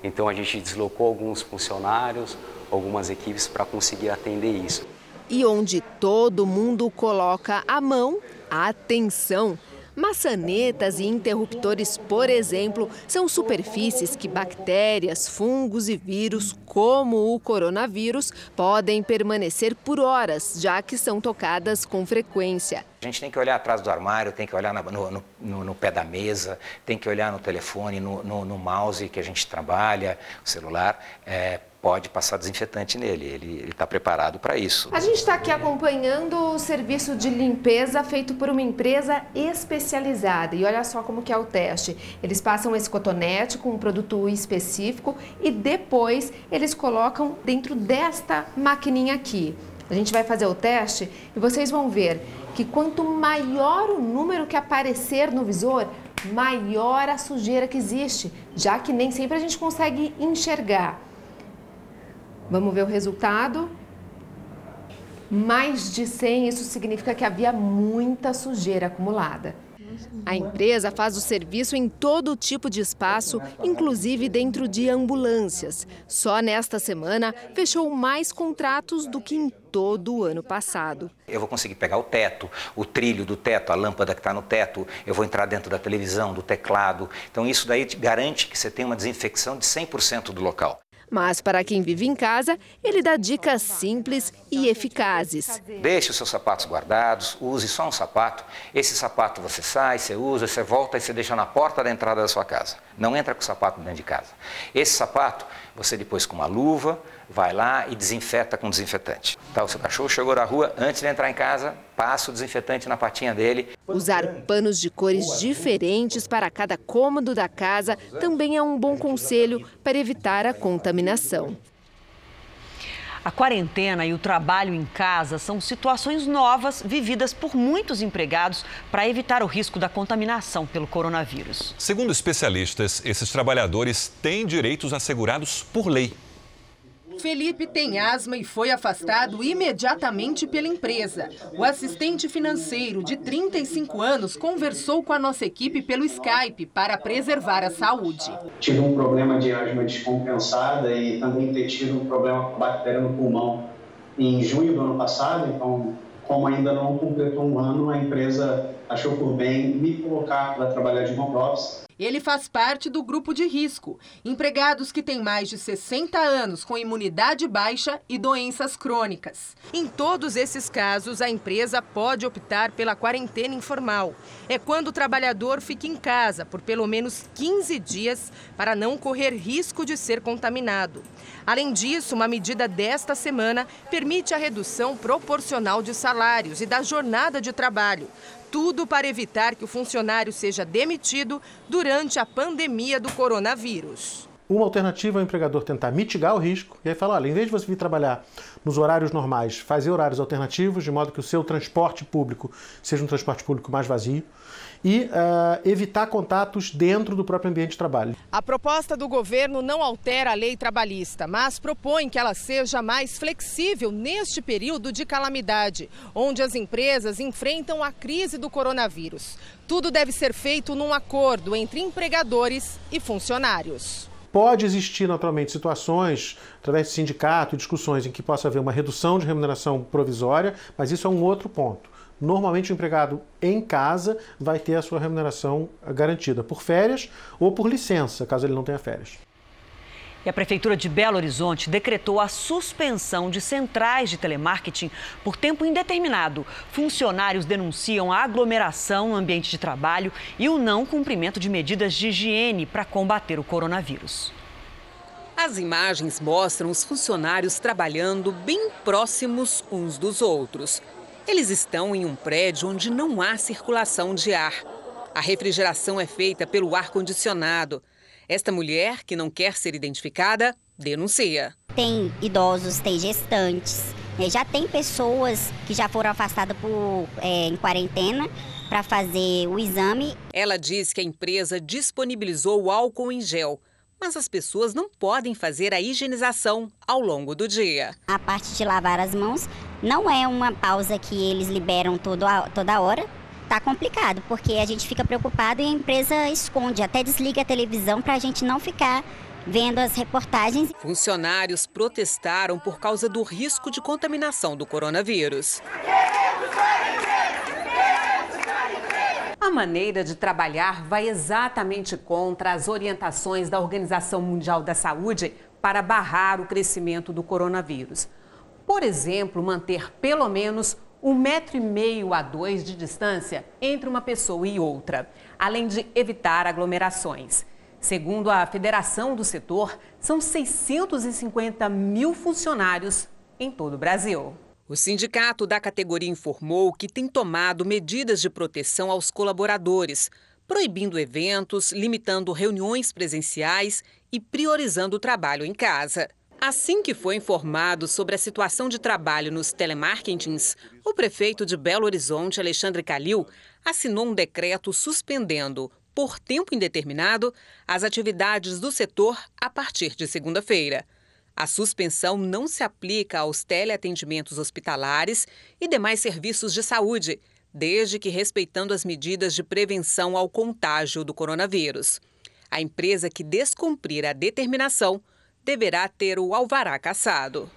então a gente deslocou alguns funcionários, algumas equipes para conseguir atender isso. E onde todo mundo coloca a mão, atenção! Maçanetas e interruptores, por exemplo, são superfícies que bactérias, fungos e vírus, como o coronavírus, podem permanecer por horas, já que são tocadas com frequência. A gente tem que olhar atrás do armário, tem que olhar no, no, no pé da mesa, tem que olhar no telefone, no, no, mouse que a gente trabalha, o celular. É, pode passar desinfetante nele, ele está preparado para isso. A gente está aqui acompanhando o serviço de limpeza feito por uma empresa especializada e olha só como que é o teste. Eles passam esse cotonete com um produto específico e depois eles colocam dentro desta maquininha aqui. A gente vai fazer o teste e vocês vão ver que quanto maior o número que aparecer no visor, maior a sujeira que existe, já que nem sempre a gente consegue enxergar. Vamos ver o resultado. Mais de 100, isso significa que havia muita sujeira acumulada. A empresa faz o serviço em todo tipo de espaço, inclusive dentro de ambulâncias. Só nesta semana fechou mais contratos do que em todo o ano passado. Eu vou conseguir pegar o teto, o trilho do teto, a lâmpada que está no teto, eu vou entrar dentro da televisão, do teclado. Então isso daí garante que você tem uma desinfecção de 100% do local. Mas para quem vive em casa, ele dá dicas simples e eficazes. Deixe os seus sapatos guardados, use só um sapato. Esse sapato você sai, você usa, você volta e você deixa na porta da entrada da sua casa. Não entra com o sapato dentro de casa. Esse sapato Você depois com uma luva vai lá e desinfeta com desinfetante. Tá, o seu cachorro chegou na rua, antes de entrar em casa, passa o desinfetante na patinha dele. Usar panos de cores diferentes para cada cômodo da casa também é um bom conselho para evitar a contaminação. A quarentena e o trabalho em casa são situações novas vividas por muitos empregados para evitar o risco da contaminação pelo coronavírus. Segundo especialistas, esses trabalhadores têm direitos assegurados por lei. Felipe tem asma e foi afastado imediatamente pela empresa. O assistente financeiro de 35 anos conversou com a nossa equipe pelo Skype para preservar a saúde. Tive um problema de asma descompensada e também ter tido um problema com bactéria no pulmão em junho do ano passado, então como ainda não completou um ano, a empresa achou por bem me colocar para trabalhar de home office. Ele faz parte do grupo de risco, empregados que têm mais de 60 anos com imunidade baixa e doenças crônicas. Em todos esses casos, a empresa pode optar pela quarentena informal. É quando o trabalhador fica em casa por pelo menos 15 dias para não correr risco de ser contaminado. Além disso, uma medida desta semana permite a redução proporcional de salários e da jornada de trabalho tudo para evitar que o funcionário seja demitido durante a pandemia do coronavírus. Uma alternativa é o empregador tentar mitigar o risco e aí falar, olha, em vez de você vir trabalhar nos horários normais, fazer horários alternativos, de modo que o seu transporte público seja um transporte público mais vazio e uh, evitar contatos dentro do próprio ambiente de trabalho. A proposta do governo não altera a lei trabalhista, mas propõe que ela seja mais flexível neste período de calamidade, onde as empresas enfrentam a crise do coronavírus. Tudo deve ser feito num acordo entre empregadores e funcionários. Pode existir, naturalmente, situações, através de sindicato, discussões em que possa haver uma redução de remuneração provisória, mas isso é um outro ponto. Normalmente o empregado em casa vai ter a sua remuneração garantida por férias ou por licença, caso ele não tenha férias. E a Prefeitura de Belo Horizonte decretou a suspensão de centrais de telemarketing por tempo indeterminado. Funcionários denunciam a aglomeração no ambiente de trabalho e o não cumprimento de medidas de higiene para combater o coronavírus. As imagens mostram os funcionários trabalhando bem próximos uns dos outros. Eles estão em um prédio onde não há circulação de ar. A refrigeração é feita pelo ar-condicionado. Esta mulher, que não quer ser identificada, denuncia. Tem idosos, tem gestantes, né? já tem pessoas que já foram afastadas por, é, em quarentena para fazer o exame. Ela diz que a empresa disponibilizou o álcool em gel mas as pessoas não podem fazer a higienização ao longo do dia. A parte de lavar as mãos não é uma pausa que eles liberam todo a, toda hora. Tá complicado, porque a gente fica preocupado e a empresa esconde, até desliga a televisão para a gente não ficar vendo as reportagens. Funcionários protestaram por causa do risco de contaminação do coronavírus. A maneira de trabalhar vai exatamente contra as orientações da Organização Mundial da Saúde para barrar o crescimento do coronavírus. Por exemplo, manter pelo menos um metro e meio a dois de distância entre uma pessoa e outra, além de evitar aglomerações. Segundo a Federação do Setor, são 650 mil funcionários em todo o Brasil. O sindicato da categoria informou que tem tomado medidas de proteção aos colaboradores, proibindo eventos, limitando reuniões presenciais e priorizando o trabalho em casa. Assim que foi informado sobre a situação de trabalho nos telemarketings, o prefeito de Belo Horizonte, Alexandre Calil, assinou um decreto suspendendo, por tempo indeterminado, as atividades do setor a partir de segunda-feira. A suspensão não se aplica aos teleatendimentos hospitalares e demais serviços de saúde, desde que respeitando as medidas de prevenção ao contágio do coronavírus. A empresa que descumprir a determinação deverá ter o alvará cassado.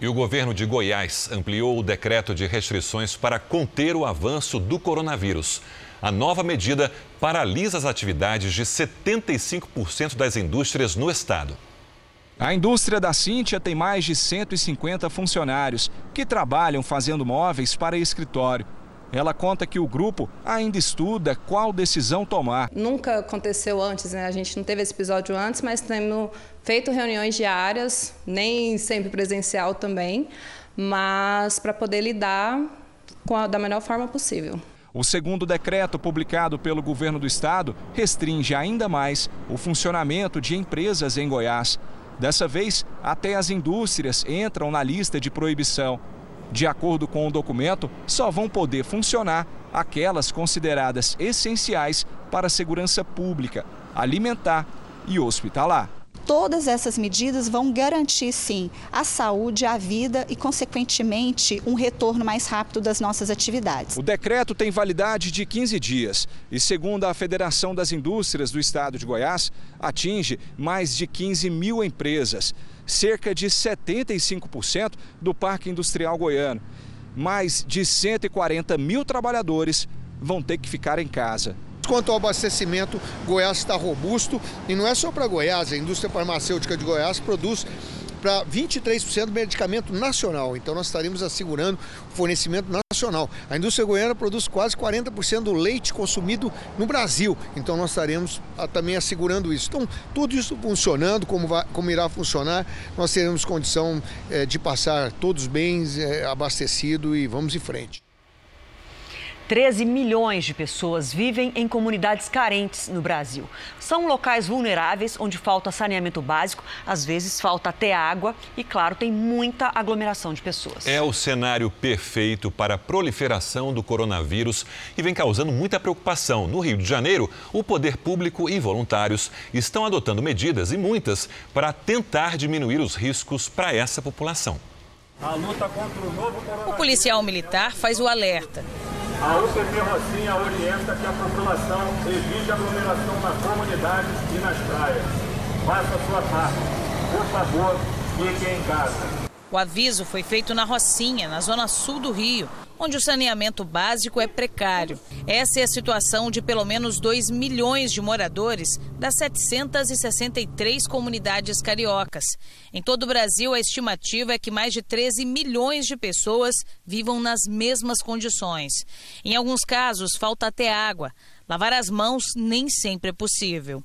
E o governo de Goiás ampliou o decreto de restrições para conter o avanço do coronavírus. A nova medida paralisa as atividades de 75% das indústrias no estado. A indústria da Cíntia tem mais de 150 funcionários que trabalham fazendo móveis para escritório. Ela conta que o grupo ainda estuda qual decisão tomar. Nunca aconteceu antes, né? A gente não teve esse episódio antes, mas temos feito reuniões diárias, nem sempre presencial também, mas para poder lidar a, da melhor forma possível. O segundo decreto publicado pelo governo do estado restringe ainda mais o funcionamento de empresas em Goiás. Dessa vez, até as indústrias entram na lista de proibição. De acordo com o documento, só vão poder funcionar aquelas consideradas essenciais para a segurança pública, alimentar e hospitalar. Todas essas medidas vão garantir, sim, a saúde, a vida e, consequentemente, um retorno mais rápido das nossas atividades. O decreto tem validade de 15 dias e, segundo a Federação das Indústrias do Estado de Goiás, atinge mais de 15 mil empresas cerca de 75% do parque industrial goiano. Mais de 140 mil trabalhadores vão ter que ficar em casa. Quanto ao abastecimento, Goiás está robusto e não é só para Goiás, a indústria farmacêutica de Goiás produz para 23% do medicamento nacional. Então nós estaremos assegurando o fornecimento nacional. A indústria goiana produz quase 40% do leite consumido no Brasil. Então nós estaremos ah, também assegurando isso. Então tudo isso funcionando como, vai, como irá funcionar, nós teremos condição é, de passar todos os bens é, abastecidos e vamos em frente. 13 milhões de pessoas vivem em comunidades carentes no Brasil. São locais vulneráveis onde falta saneamento básico, às vezes falta até água e, claro, tem muita aglomeração de pessoas. É o cenário perfeito para a proliferação do coronavírus e vem causando muita preocupação. No Rio de Janeiro, o poder público e voluntários estão adotando medidas e muitas para tentar diminuir os riscos para essa população. A luta contra o novo coronavírus. O policial militar faz o alerta. A UPP Rocinha orienta que a população evite aglomeração na comunidade e nas praias. Faça sua parte. Por favor, fique em casa. O aviso foi feito na Rocinha, na zona sul do Rio, onde o saneamento básico é precário. Essa é a situação de pelo menos 2 milhões de moradores das 763 comunidades cariocas. Em todo o Brasil, a estimativa é que mais de 13 milhões de pessoas vivam nas mesmas condições. Em alguns casos, falta até água. Lavar as mãos nem sempre é possível.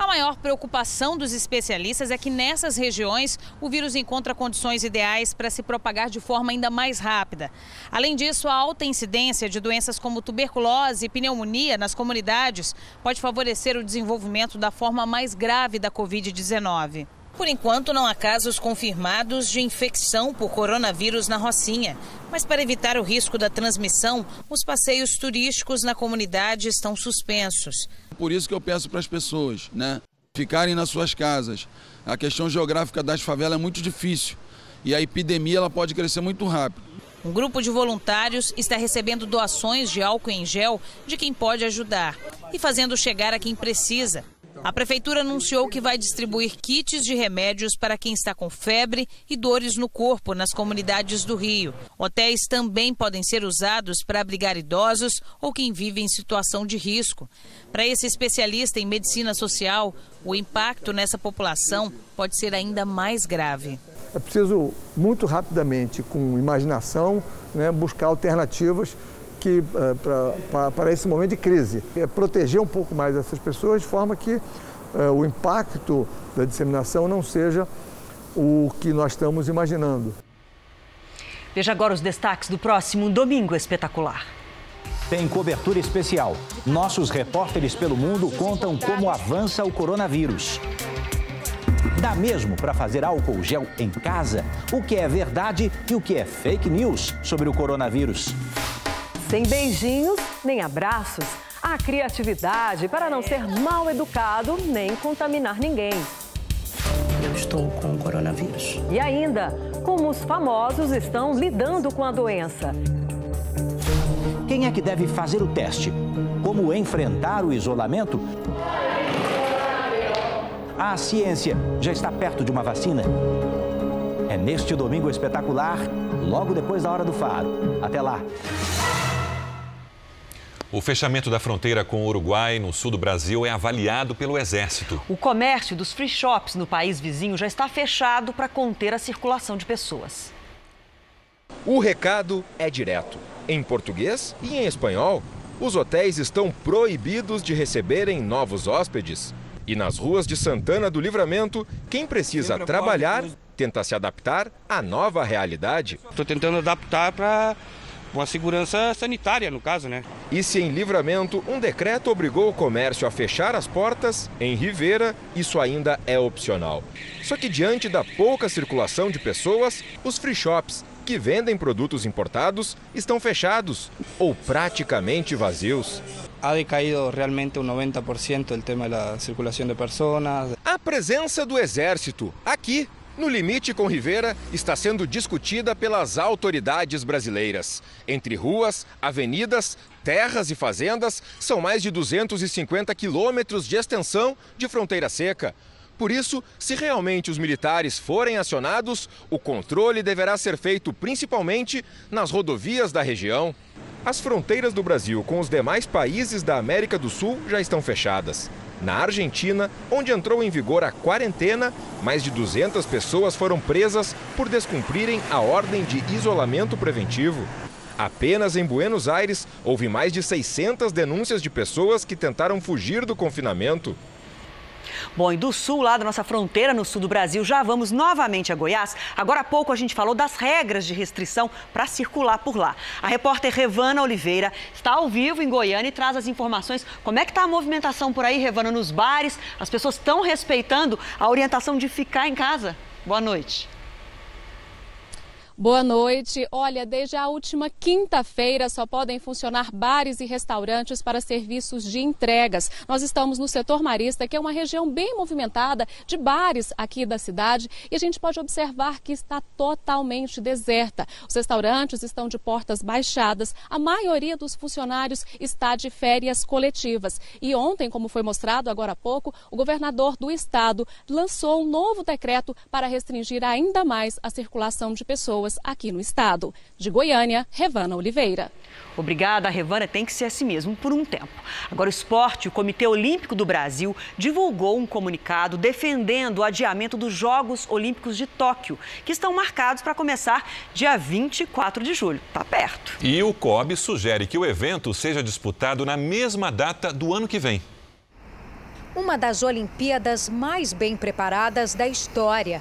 A maior preocupação dos especialistas é que nessas regiões o vírus encontra condições ideais para se propagar de forma ainda mais rápida. Além disso, a alta incidência de doenças como tuberculose e pneumonia nas comunidades pode favorecer o desenvolvimento da forma mais grave da Covid-19. Por enquanto, não há casos confirmados de infecção por coronavírus na Rocinha. Mas, para evitar o risco da transmissão, os passeios turísticos na comunidade estão suspensos. Por isso que eu peço para as pessoas, né, ficarem nas suas casas. A questão geográfica das favelas é muito difícil e a epidemia ela pode crescer muito rápido. Um grupo de voluntários está recebendo doações de álcool em gel de quem pode ajudar e fazendo chegar a quem precisa. A prefeitura anunciou que vai distribuir kits de remédios para quem está com febre e dores no corpo nas comunidades do Rio. Hotéis também podem ser usados para abrigar idosos ou quem vive em situação de risco. Para esse especialista em medicina social, o impacto nessa população pode ser ainda mais grave. É preciso, muito rapidamente, com imaginação, né, buscar alternativas que uh, para esse momento de crise. É proteger um pouco mais essas pessoas de forma que uh, o impacto da disseminação não seja o que nós estamos imaginando. Veja agora os destaques do próximo Domingo Espetacular. Tem cobertura especial. Nossos repórteres pelo mundo contam como avança o coronavírus. Dá mesmo para fazer álcool gel em casa? O que é verdade e o que é fake news sobre o coronavírus? Sem beijinhos nem abraços. A criatividade para não ser mal educado nem contaminar ninguém. Eu estou com o coronavírus. E ainda, como os famosos estão lidando com a doença. Quem é que deve fazer o teste? Como enfrentar o isolamento? A ciência já está perto de uma vacina? É neste domingo espetacular, logo depois da hora do faro. Até lá! O fechamento da fronteira com o Uruguai, no sul do Brasil, é avaliado pelo Exército. O comércio dos free shops no país vizinho já está fechado para conter a circulação de pessoas. O recado é direto. Em português e em espanhol, os hotéis estão proibidos de receberem novos hóspedes. E nas ruas de Santana do Livramento, quem precisa trabalhar tenta se adaptar à nova realidade. Estou tentando adaptar para uma segurança sanitária, no caso, né? E se em Livramento um decreto obrigou o comércio a fechar as portas, em Rivera isso ainda é opcional. Só que diante da pouca circulação de pessoas, os free shops que vendem produtos importados estão fechados ou praticamente vazios. Ha decaído realmente um 90% o tema da circulação de pessoas. A presença do exército aqui no limite com Rivera está sendo discutida pelas autoridades brasileiras. Entre ruas, avenidas, terras e fazendas, são mais de 250 quilômetros de extensão de fronteira seca. Por isso, se realmente os militares forem acionados, o controle deverá ser feito principalmente nas rodovias da região. As fronteiras do Brasil com os demais países da América do Sul já estão fechadas. Na Argentina, onde entrou em vigor a quarentena, mais de 200 pessoas foram presas por descumprirem a ordem de isolamento preventivo. Apenas em Buenos Aires, houve mais de 600 denúncias de pessoas que tentaram fugir do confinamento. Bom, e do sul, lá da nossa fronteira, no sul do Brasil, já vamos novamente a Goiás. Agora há pouco a gente falou das regras de restrição para circular por lá. A repórter Revana Oliveira está ao vivo em Goiânia e traz as informações. Como é que está a movimentação por aí, Revana, nos bares? As pessoas estão respeitando a orientação de ficar em casa? Boa noite. Boa noite. Olha, desde a última quinta-feira só podem funcionar bares e restaurantes para serviços de entregas. Nós estamos no setor marista, que é uma região bem movimentada de bares aqui da cidade, e a gente pode observar que está totalmente deserta. Os restaurantes estão de portas baixadas, a maioria dos funcionários está de férias coletivas. E ontem, como foi mostrado agora há pouco, o governador do estado lançou um novo decreto para restringir ainda mais a circulação de pessoas aqui no estado. De Goiânia, Revana Oliveira. Obrigada, Revana. Tem que ser assim mesmo por um tempo. Agora, o esporte, o Comitê Olímpico do Brasil divulgou um comunicado defendendo o adiamento dos Jogos Olímpicos de Tóquio, que estão marcados para começar dia 24 de julho. Está perto. E o COB sugere que o evento seja disputado na mesma data do ano que vem. Uma das Olimpíadas mais bem preparadas da história.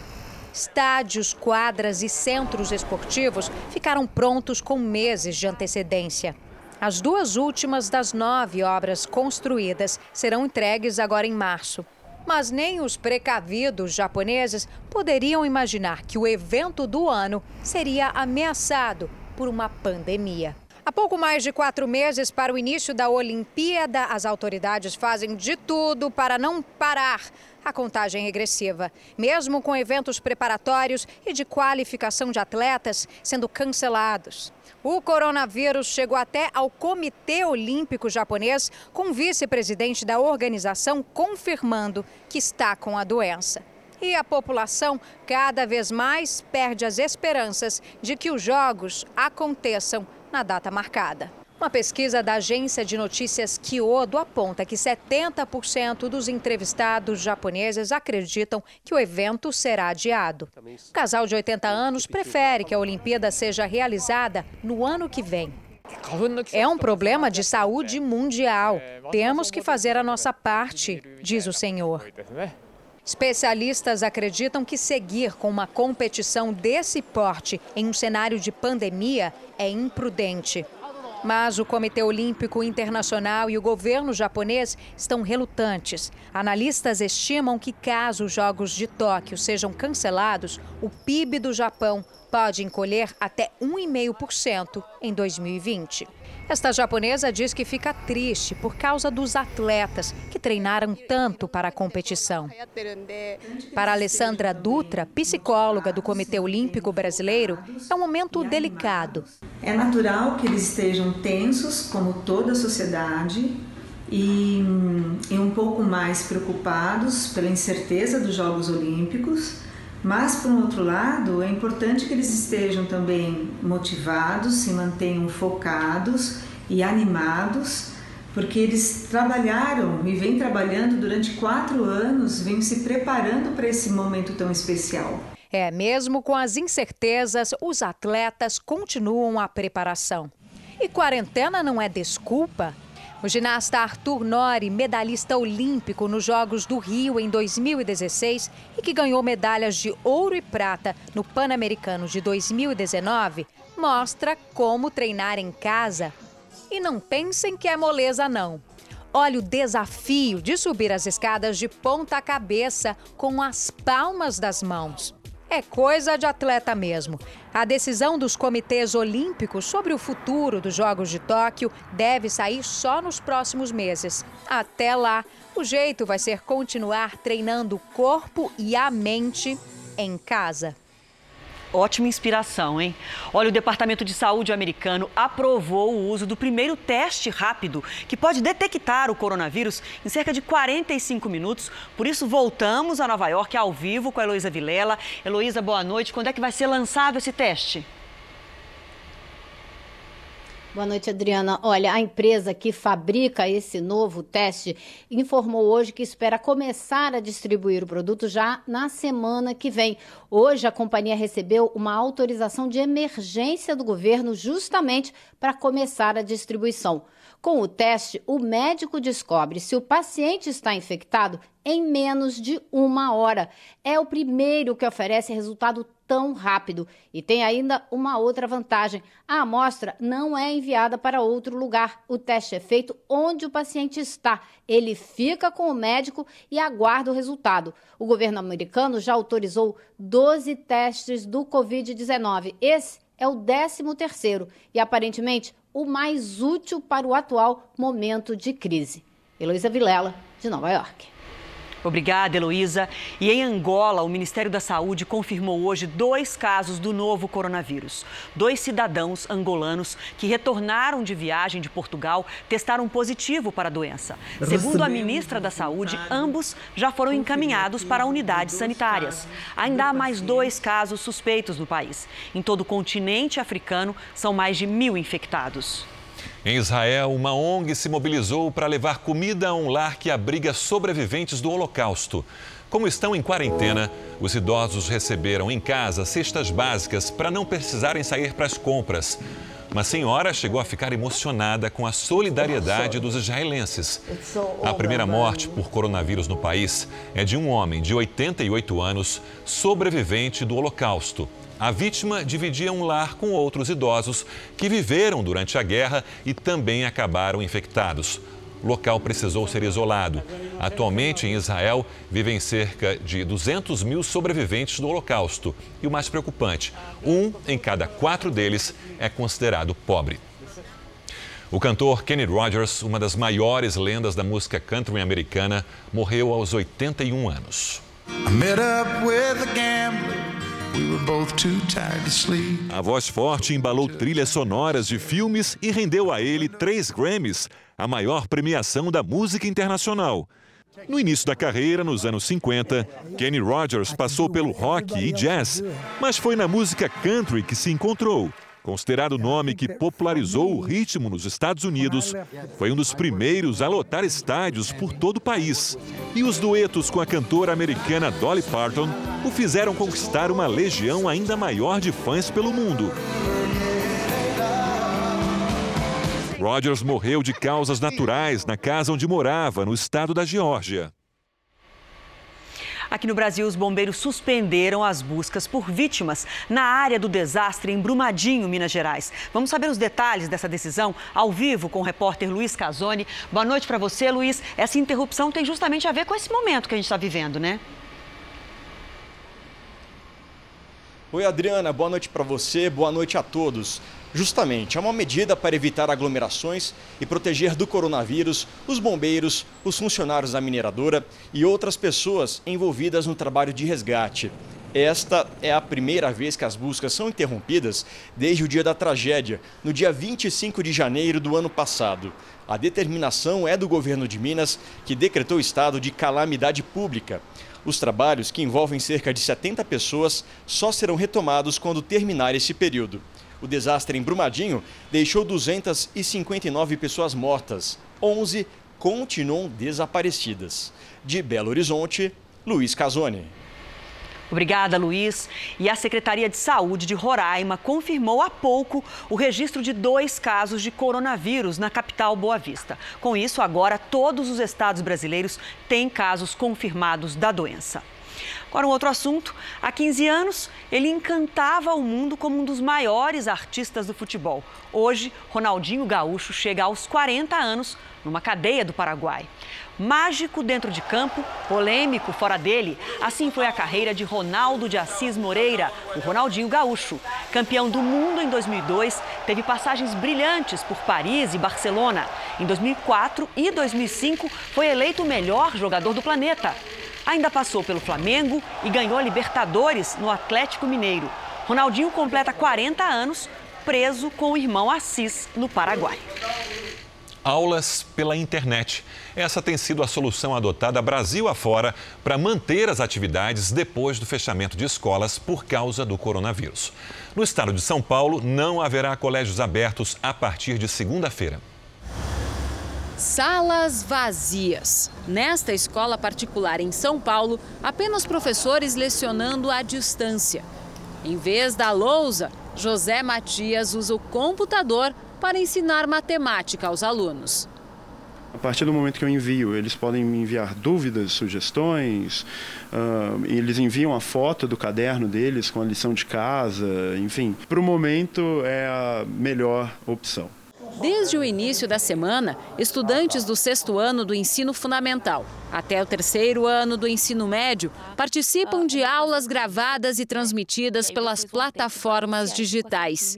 Estádios, quadras e centros esportivos ficaram prontos com meses de antecedência. As duas últimas das nove obras construídas serão entregues agora em março. Mas nem os precavidos japoneses poderiam imaginar que o evento do ano seria ameaçado por uma pandemia. Há pouco mais de quatro meses para o início da Olimpíada, as autoridades fazem de tudo para não parar a contagem regressiva. Mesmo com eventos preparatórios e de qualificação de atletas sendo cancelados. O coronavírus chegou até ao Comitê Olímpico Japonês, com o vice-presidente da organização confirmando que está com a doença. E a população cada vez mais perde as esperanças de que os Jogos aconteçam na data marcada. Uma pesquisa da agência de notícias Kyodo aponta que 70% dos entrevistados japoneses acreditam que o evento será adiado. O casal de 80 anos prefere que a Olimpíada seja realizada no ano que vem. É um problema de saúde mundial. Temos que fazer a nossa parte, diz o senhor. Especialistas acreditam que seguir com uma competição desse porte em um cenário de pandemia é imprudente. Mas o Comitê Olímpico Internacional e o governo japonês estão relutantes. Analistas estimam que, caso os Jogos de Tóquio sejam cancelados, o PIB do Japão pode encolher até 1,5% em 2020. Esta japonesa diz que fica triste por causa dos atletas que treinaram tanto para a competição. Para Alessandra Dutra, psicóloga do Comitê Olímpico Brasileiro, é um momento delicado. É natural que eles estejam tensos, como toda a sociedade, e, e um pouco mais preocupados pela incerteza dos Jogos Olímpicos mas, por um outro lado, é importante que eles estejam também motivados, se mantenham focados e animados, porque eles trabalharam e vêm trabalhando durante quatro anos, vêm se preparando para esse momento tão especial. É, mesmo com as incertezas, os atletas continuam a preparação. E quarentena não é desculpa. O ginasta Arthur Nori, medalhista olímpico nos Jogos do Rio em 2016 e que ganhou medalhas de ouro e prata no Pan-Americano de 2019, mostra como treinar em casa. E não pensem que é moleza, não. Olha o desafio de subir as escadas de ponta cabeça com as palmas das mãos é coisa de atleta mesmo. A decisão dos comitês olímpicos sobre o futuro dos Jogos de Tóquio deve sair só nos próximos meses. Até lá, o jeito vai ser continuar treinando o corpo e a mente em casa. Ótima inspiração, hein? Olha, o Departamento de Saúde americano aprovou o uso do primeiro teste rápido que pode detectar o coronavírus em cerca de 45 minutos. Por isso, voltamos a Nova York ao vivo com a Heloísa Vilela. Heloísa, boa noite. Quando é que vai ser lançado esse teste? Boa noite, Adriana. Olha, a empresa que fabrica esse novo teste informou hoje que espera começar a distribuir o produto já na semana que vem. Hoje, a companhia recebeu uma autorização de emergência do governo justamente para começar a distribuição. Com o teste, o médico descobre se o paciente está infectado em menos de uma hora. É o primeiro que oferece resultado tão rápido. E tem ainda uma outra vantagem: a amostra não é enviada para outro lugar. O teste é feito onde o paciente está. Ele fica com o médico e aguarda o resultado. O governo americano já autorizou 12 testes do Covid-19. Esse é o 13 terceiro e aparentemente o mais útil para o atual momento de crise. Heloísa Vilela, de Nova York. Obrigada, Heloísa. E em Angola, o Ministério da Saúde confirmou hoje dois casos do novo coronavírus. Dois cidadãos angolanos que retornaram de viagem de Portugal testaram positivo para a doença. Segundo a ministra da Saúde, ambos já foram encaminhados para unidades sanitárias. Ainda há mais dois casos suspeitos no país. Em todo o continente africano, são mais de mil infectados. Em Israel, uma ONG se mobilizou para levar comida a um lar que abriga sobreviventes do Holocausto. Como estão em quarentena, os idosos receberam em casa cestas básicas para não precisarem sair para as compras. Uma senhora chegou a ficar emocionada com a solidariedade dos israelenses. A primeira morte por coronavírus no país é de um homem de 88 anos, sobrevivente do Holocausto. A vítima dividia um lar com outros idosos que viveram durante a guerra e também acabaram infectados. O local precisou ser isolado. Atualmente, em Israel, vivem cerca de 200 mil sobreviventes do Holocausto. E o mais preocupante: um em cada quatro deles é considerado pobre. O cantor Kenny Rogers, uma das maiores lendas da música country americana, morreu aos 81 anos. A voz forte embalou trilhas sonoras de filmes e rendeu a ele três Grammys, a maior premiação da música internacional. No início da carreira, nos anos 50, Kenny Rogers passou pelo rock e jazz, mas foi na música country que se encontrou. Considerado o nome que popularizou o ritmo nos Estados Unidos, foi um dos primeiros a lotar estádios por todo o país. E os duetos com a cantora americana Dolly Parton o fizeram conquistar uma legião ainda maior de fãs pelo mundo. Rogers morreu de causas naturais na casa onde morava, no estado da Geórgia. Aqui no Brasil, os bombeiros suspenderam as buscas por vítimas na área do desastre em Brumadinho, Minas Gerais. Vamos saber os detalhes dessa decisão ao vivo com o repórter Luiz Casoni. Boa noite para você, Luiz. Essa interrupção tem justamente a ver com esse momento que a gente está vivendo, né? Oi, Adriana, boa noite para você, boa noite a todos. Justamente, é uma medida para evitar aglomerações e proteger do coronavírus os bombeiros, os funcionários da mineradora e outras pessoas envolvidas no trabalho de resgate. Esta é a primeira vez que as buscas são interrompidas desde o dia da tragédia, no dia 25 de janeiro do ano passado. A determinação é do governo de Minas, que decretou estado de calamidade pública. Os trabalhos, que envolvem cerca de 70 pessoas, só serão retomados quando terminar esse período. O desastre em Brumadinho deixou 259 pessoas mortas, 11 continuam desaparecidas. De Belo Horizonte, Luiz Casoni. Obrigada, Luiz. E a Secretaria de Saúde de Roraima confirmou há pouco o registro de dois casos de coronavírus na capital Boa Vista. Com isso, agora todos os estados brasileiros têm casos confirmados da doença. Agora, um outro assunto. Há 15 anos, ele encantava o mundo como um dos maiores artistas do futebol. Hoje, Ronaldinho Gaúcho chega aos 40 anos numa cadeia do Paraguai. Mágico dentro de campo, polêmico fora dele. Assim foi a carreira de Ronaldo de Assis Moreira, o Ronaldinho Gaúcho. Campeão do mundo em 2002, teve passagens brilhantes por Paris e Barcelona. Em 2004 e 2005, foi eleito o melhor jogador do planeta. Ainda passou pelo Flamengo e ganhou a Libertadores no Atlético Mineiro. Ronaldinho completa 40 anos, preso com o irmão Assis no Paraguai aulas pela internet. Essa tem sido a solução adotada Brasil afora para manter as atividades depois do fechamento de escolas por causa do coronavírus. No estado de São Paulo, não haverá colégios abertos a partir de segunda-feira. Salas vazias. Nesta escola particular em São Paulo, apenas professores lecionando à distância. Em vez da lousa, José Matias usa o computador para ensinar matemática aos alunos. A partir do momento que eu envio, eles podem me enviar dúvidas, sugestões, uh, eles enviam a foto do caderno deles com a lição de casa, enfim. Para o momento é a melhor opção. Desde o início da semana, estudantes do sexto ano do ensino fundamental até o terceiro ano do ensino médio participam de aulas gravadas e transmitidas pelas plataformas digitais.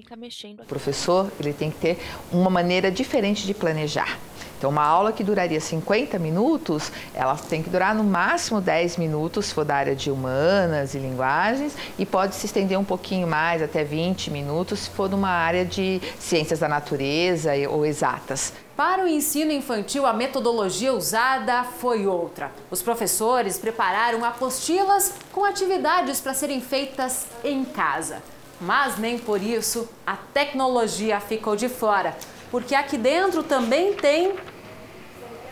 O professor ele tem que ter uma maneira diferente de planejar. Então, uma aula que duraria 50 minutos, ela tem que durar no máximo 10 minutos, se for da área de humanas e linguagens, e pode se estender um pouquinho mais, até 20 minutos, se for numa área de ciências da natureza ou exatas. Para o ensino infantil, a metodologia usada foi outra. Os professores prepararam apostilas com atividades para serem feitas em casa. Mas nem por isso a tecnologia ficou de fora, porque aqui dentro também tem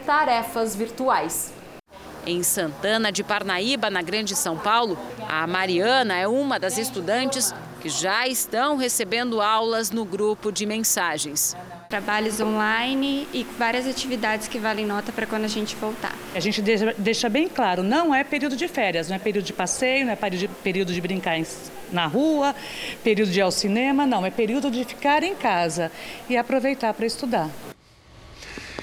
tarefas virtuais. Em Santana de Parnaíba, na Grande São Paulo, a Mariana é uma das estudantes que já estão recebendo aulas no grupo de mensagens. Trabalhos online e várias atividades que valem nota para quando a gente voltar. A gente deixa bem claro, não é período de férias, não é período de passeio, não é período de brincar na rua, período de ir ao cinema, não, é período de ficar em casa e aproveitar para estudar.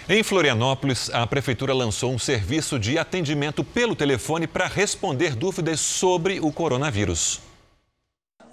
Em Florianópolis, a prefeitura lançou um serviço de atendimento pelo telefone para responder dúvidas sobre o coronavírus.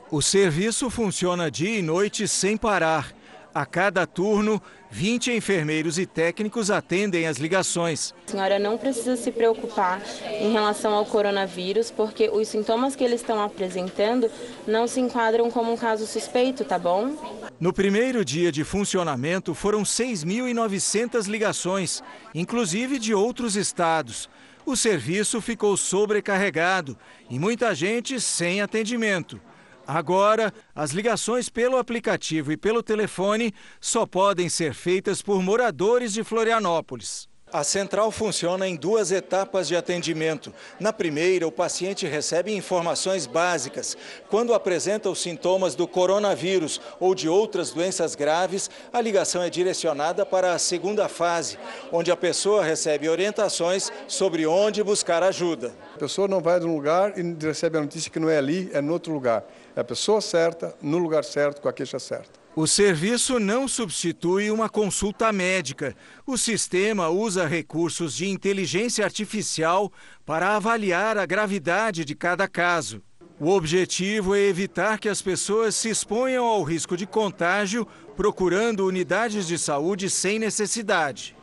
O serviço funciona dia e noite sem parar. A cada turno, 20 enfermeiros e técnicos atendem as ligações. A senhora não precisa se preocupar em relação ao coronavírus, porque os sintomas que eles estão apresentando não se enquadram como um caso suspeito, tá bom? No primeiro dia de funcionamento, foram 6.900 ligações, inclusive de outros estados. O serviço ficou sobrecarregado e muita gente sem atendimento. Agora, as ligações pelo aplicativo e pelo telefone só podem ser feitas por moradores de Florianópolis. A central funciona em duas etapas de atendimento. Na primeira, o paciente recebe informações básicas. Quando apresenta os sintomas do coronavírus ou de outras doenças graves, a ligação é direcionada para a segunda fase, onde a pessoa recebe orientações sobre onde buscar ajuda. A pessoa não vai de um lugar e recebe a notícia que não é ali, é no outro lugar. É a pessoa certa, no lugar certo, com a queixa certa. O serviço não substitui uma consulta médica. O sistema usa recursos de inteligência artificial para avaliar a gravidade de cada caso. O objetivo é evitar que as pessoas se exponham ao risco de contágio procurando unidades de saúde sem necessidade.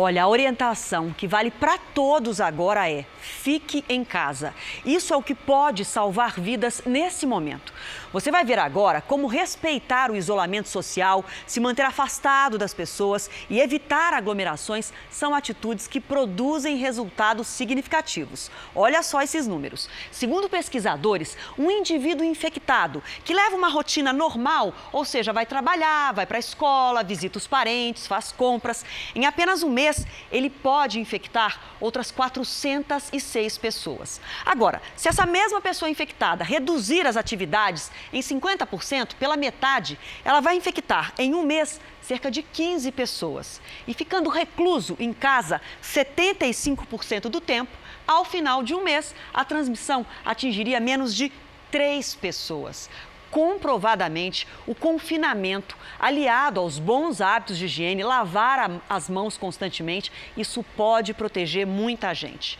Olha, a orientação que vale para todos agora é: fique em casa. Isso é o que pode salvar vidas nesse momento. Você vai ver agora como respeitar o isolamento social, se manter afastado das pessoas e evitar aglomerações são atitudes que produzem resultados significativos. Olha só esses números. Segundo pesquisadores, um indivíduo infectado que leva uma rotina normal, ou seja, vai trabalhar, vai para a escola, visita os parentes, faz compras, em apenas um mês mês, ele pode infectar outras 406 pessoas. Agora, se essa mesma pessoa infectada reduzir as atividades em 50%, pela metade, ela vai infectar em um mês cerca de 15 pessoas. E ficando recluso em casa 75% do tempo, ao final de um mês, a transmissão atingiria menos de três pessoas comprovadamente o confinamento, aliado aos bons hábitos de higiene, lavar as mãos constantemente, isso pode proteger muita gente.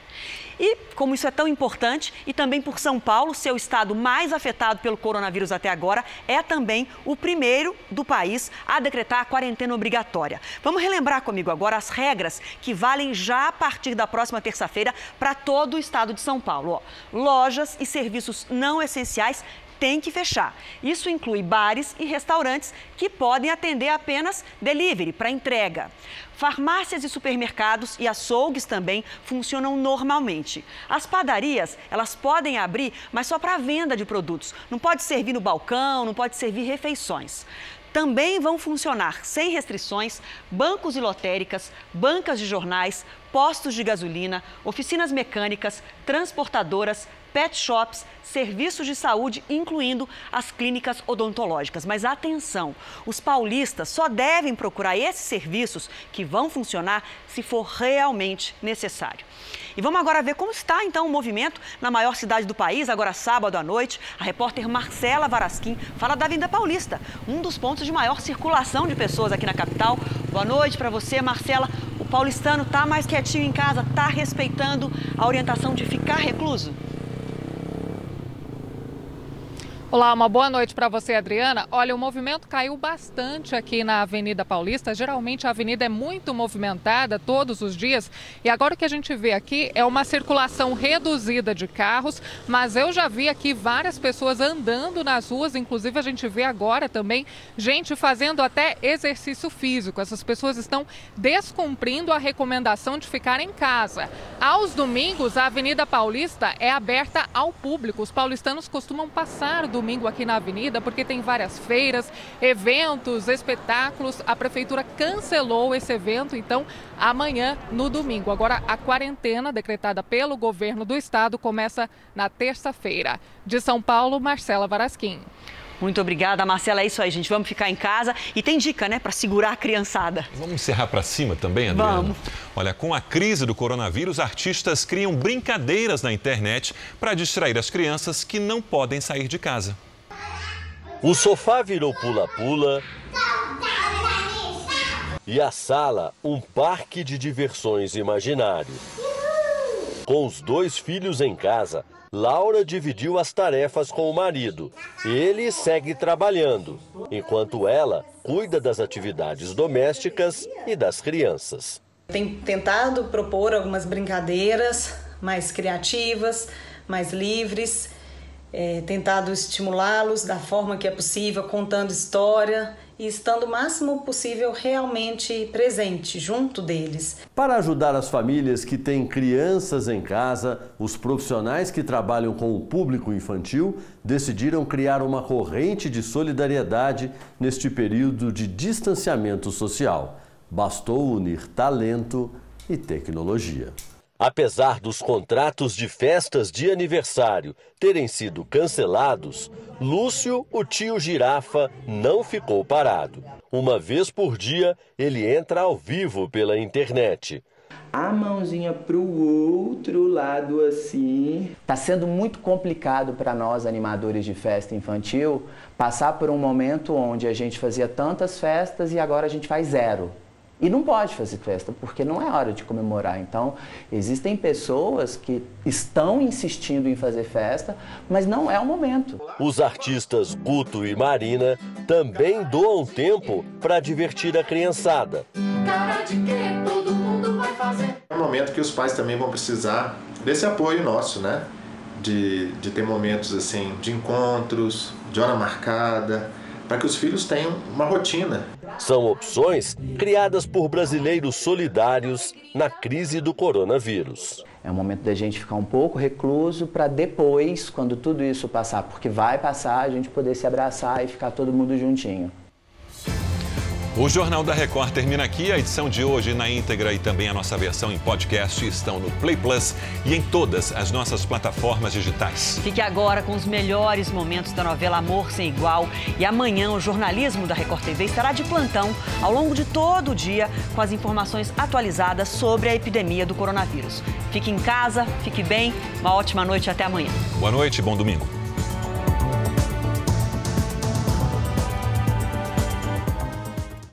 E como isso é tão importante, e também por São Paulo, seu estado mais afetado pelo coronavírus até agora, é também o primeiro do país a decretar a quarentena obrigatória. Vamos relembrar comigo agora as regras que valem já a partir da próxima terça-feira para todo o estado de São Paulo. Ó, lojas e serviços não essenciais tem que fechar. Isso inclui bares e restaurantes que podem atender apenas delivery para entrega. Farmácias e supermercados e açougues também funcionam normalmente. As padarias, elas podem abrir, mas só para venda de produtos. Não pode servir no balcão, não pode servir refeições. Também vão funcionar sem restrições bancos e lotéricas, bancas de jornais, postos de gasolina, oficinas mecânicas, transportadoras, pet shops, serviços de saúde, incluindo as clínicas odontológicas. Mas atenção, os paulistas só devem procurar esses serviços que vão funcionar se for realmente necessário. E vamos agora ver como está então o movimento na maior cidade do país, agora sábado à noite. A repórter Marcela Varasquim fala da Vinda Paulista, um dos pontos de maior circulação de pessoas aqui na capital. Boa noite para você, Marcela. O paulistano está mais quietinho em casa, está respeitando a orientação de ficar recluso? Olá, uma boa noite para você, Adriana. Olha, o movimento caiu bastante aqui na Avenida Paulista. Geralmente a avenida é muito movimentada todos os dias e agora o que a gente vê aqui é uma circulação reduzida de carros, mas eu já vi aqui várias pessoas andando nas ruas, inclusive a gente vê agora também gente fazendo até exercício físico. Essas pessoas estão descumprindo a recomendação de ficar em casa. Aos domingos, a Avenida Paulista é aberta ao público. Os paulistanos costumam passar do domingo aqui na Avenida, porque tem várias feiras, eventos, espetáculos. A prefeitura cancelou esse evento, então, amanhã, no domingo. Agora, a quarentena decretada pelo governo do estado começa na terça-feira. De São Paulo, Marcela Varasquim. Muito obrigada, Marcela. É isso aí, gente. Vamos ficar em casa. E tem dica, né, para segurar a criançada. Vamos encerrar para cima também, Adriana? Vamos. Olha, com a crise do coronavírus, artistas criam brincadeiras na internet para distrair as crianças que não podem sair de casa. O sofá virou pula-pula. E a sala, um parque de diversões imaginário. Com os dois filhos em casa, Laura dividiu as tarefas com o marido. Ele segue trabalhando, enquanto ela cuida das atividades domésticas e das crianças. Tem tentado propor algumas brincadeiras mais criativas, mais livres, é, tentado estimulá-los da forma que é possível, contando história e estando o máximo possível realmente presente junto deles. Para ajudar as famílias que têm crianças em casa, os profissionais que trabalham com o público infantil decidiram criar uma corrente de solidariedade neste período de distanciamento social. Bastou unir talento e tecnologia. Apesar dos contratos de festas de aniversário terem sido cancelados, Lúcio, o tio girafa, não ficou parado. Uma vez por dia, ele entra ao vivo pela internet. A mãozinha para o outro lado assim. Está sendo muito complicado para nós, animadores de festa infantil, passar por um momento onde a gente fazia tantas festas e agora a gente faz zero. E não pode fazer festa, porque não é hora de comemorar. Então, existem pessoas que estão insistindo em fazer festa, mas não é o momento. Os artistas Guto e Marina também doam tempo para divertir a criançada. Cara de que todo mundo vai fazer. É um momento que os pais também vão precisar desse apoio nosso, né? De, de ter momentos assim de encontros, de hora marcada, para que os filhos tenham uma rotina. São opções criadas por brasileiros solidários na crise do coronavírus. É o momento da gente ficar um pouco recluso para depois, quando tudo isso passar, porque vai passar, a gente poder se abraçar e ficar todo mundo juntinho. O Jornal da Record termina aqui. A edição de hoje na íntegra e também a nossa versão em podcast estão no Play Plus e em todas as nossas plataformas digitais. Fique agora com os melhores momentos da novela Amor Sem Igual. E amanhã o jornalismo da Record TV estará de plantão ao longo de todo o dia com as informações atualizadas sobre a epidemia do coronavírus. Fique em casa, fique bem, uma ótima noite até amanhã. Boa noite, bom domingo.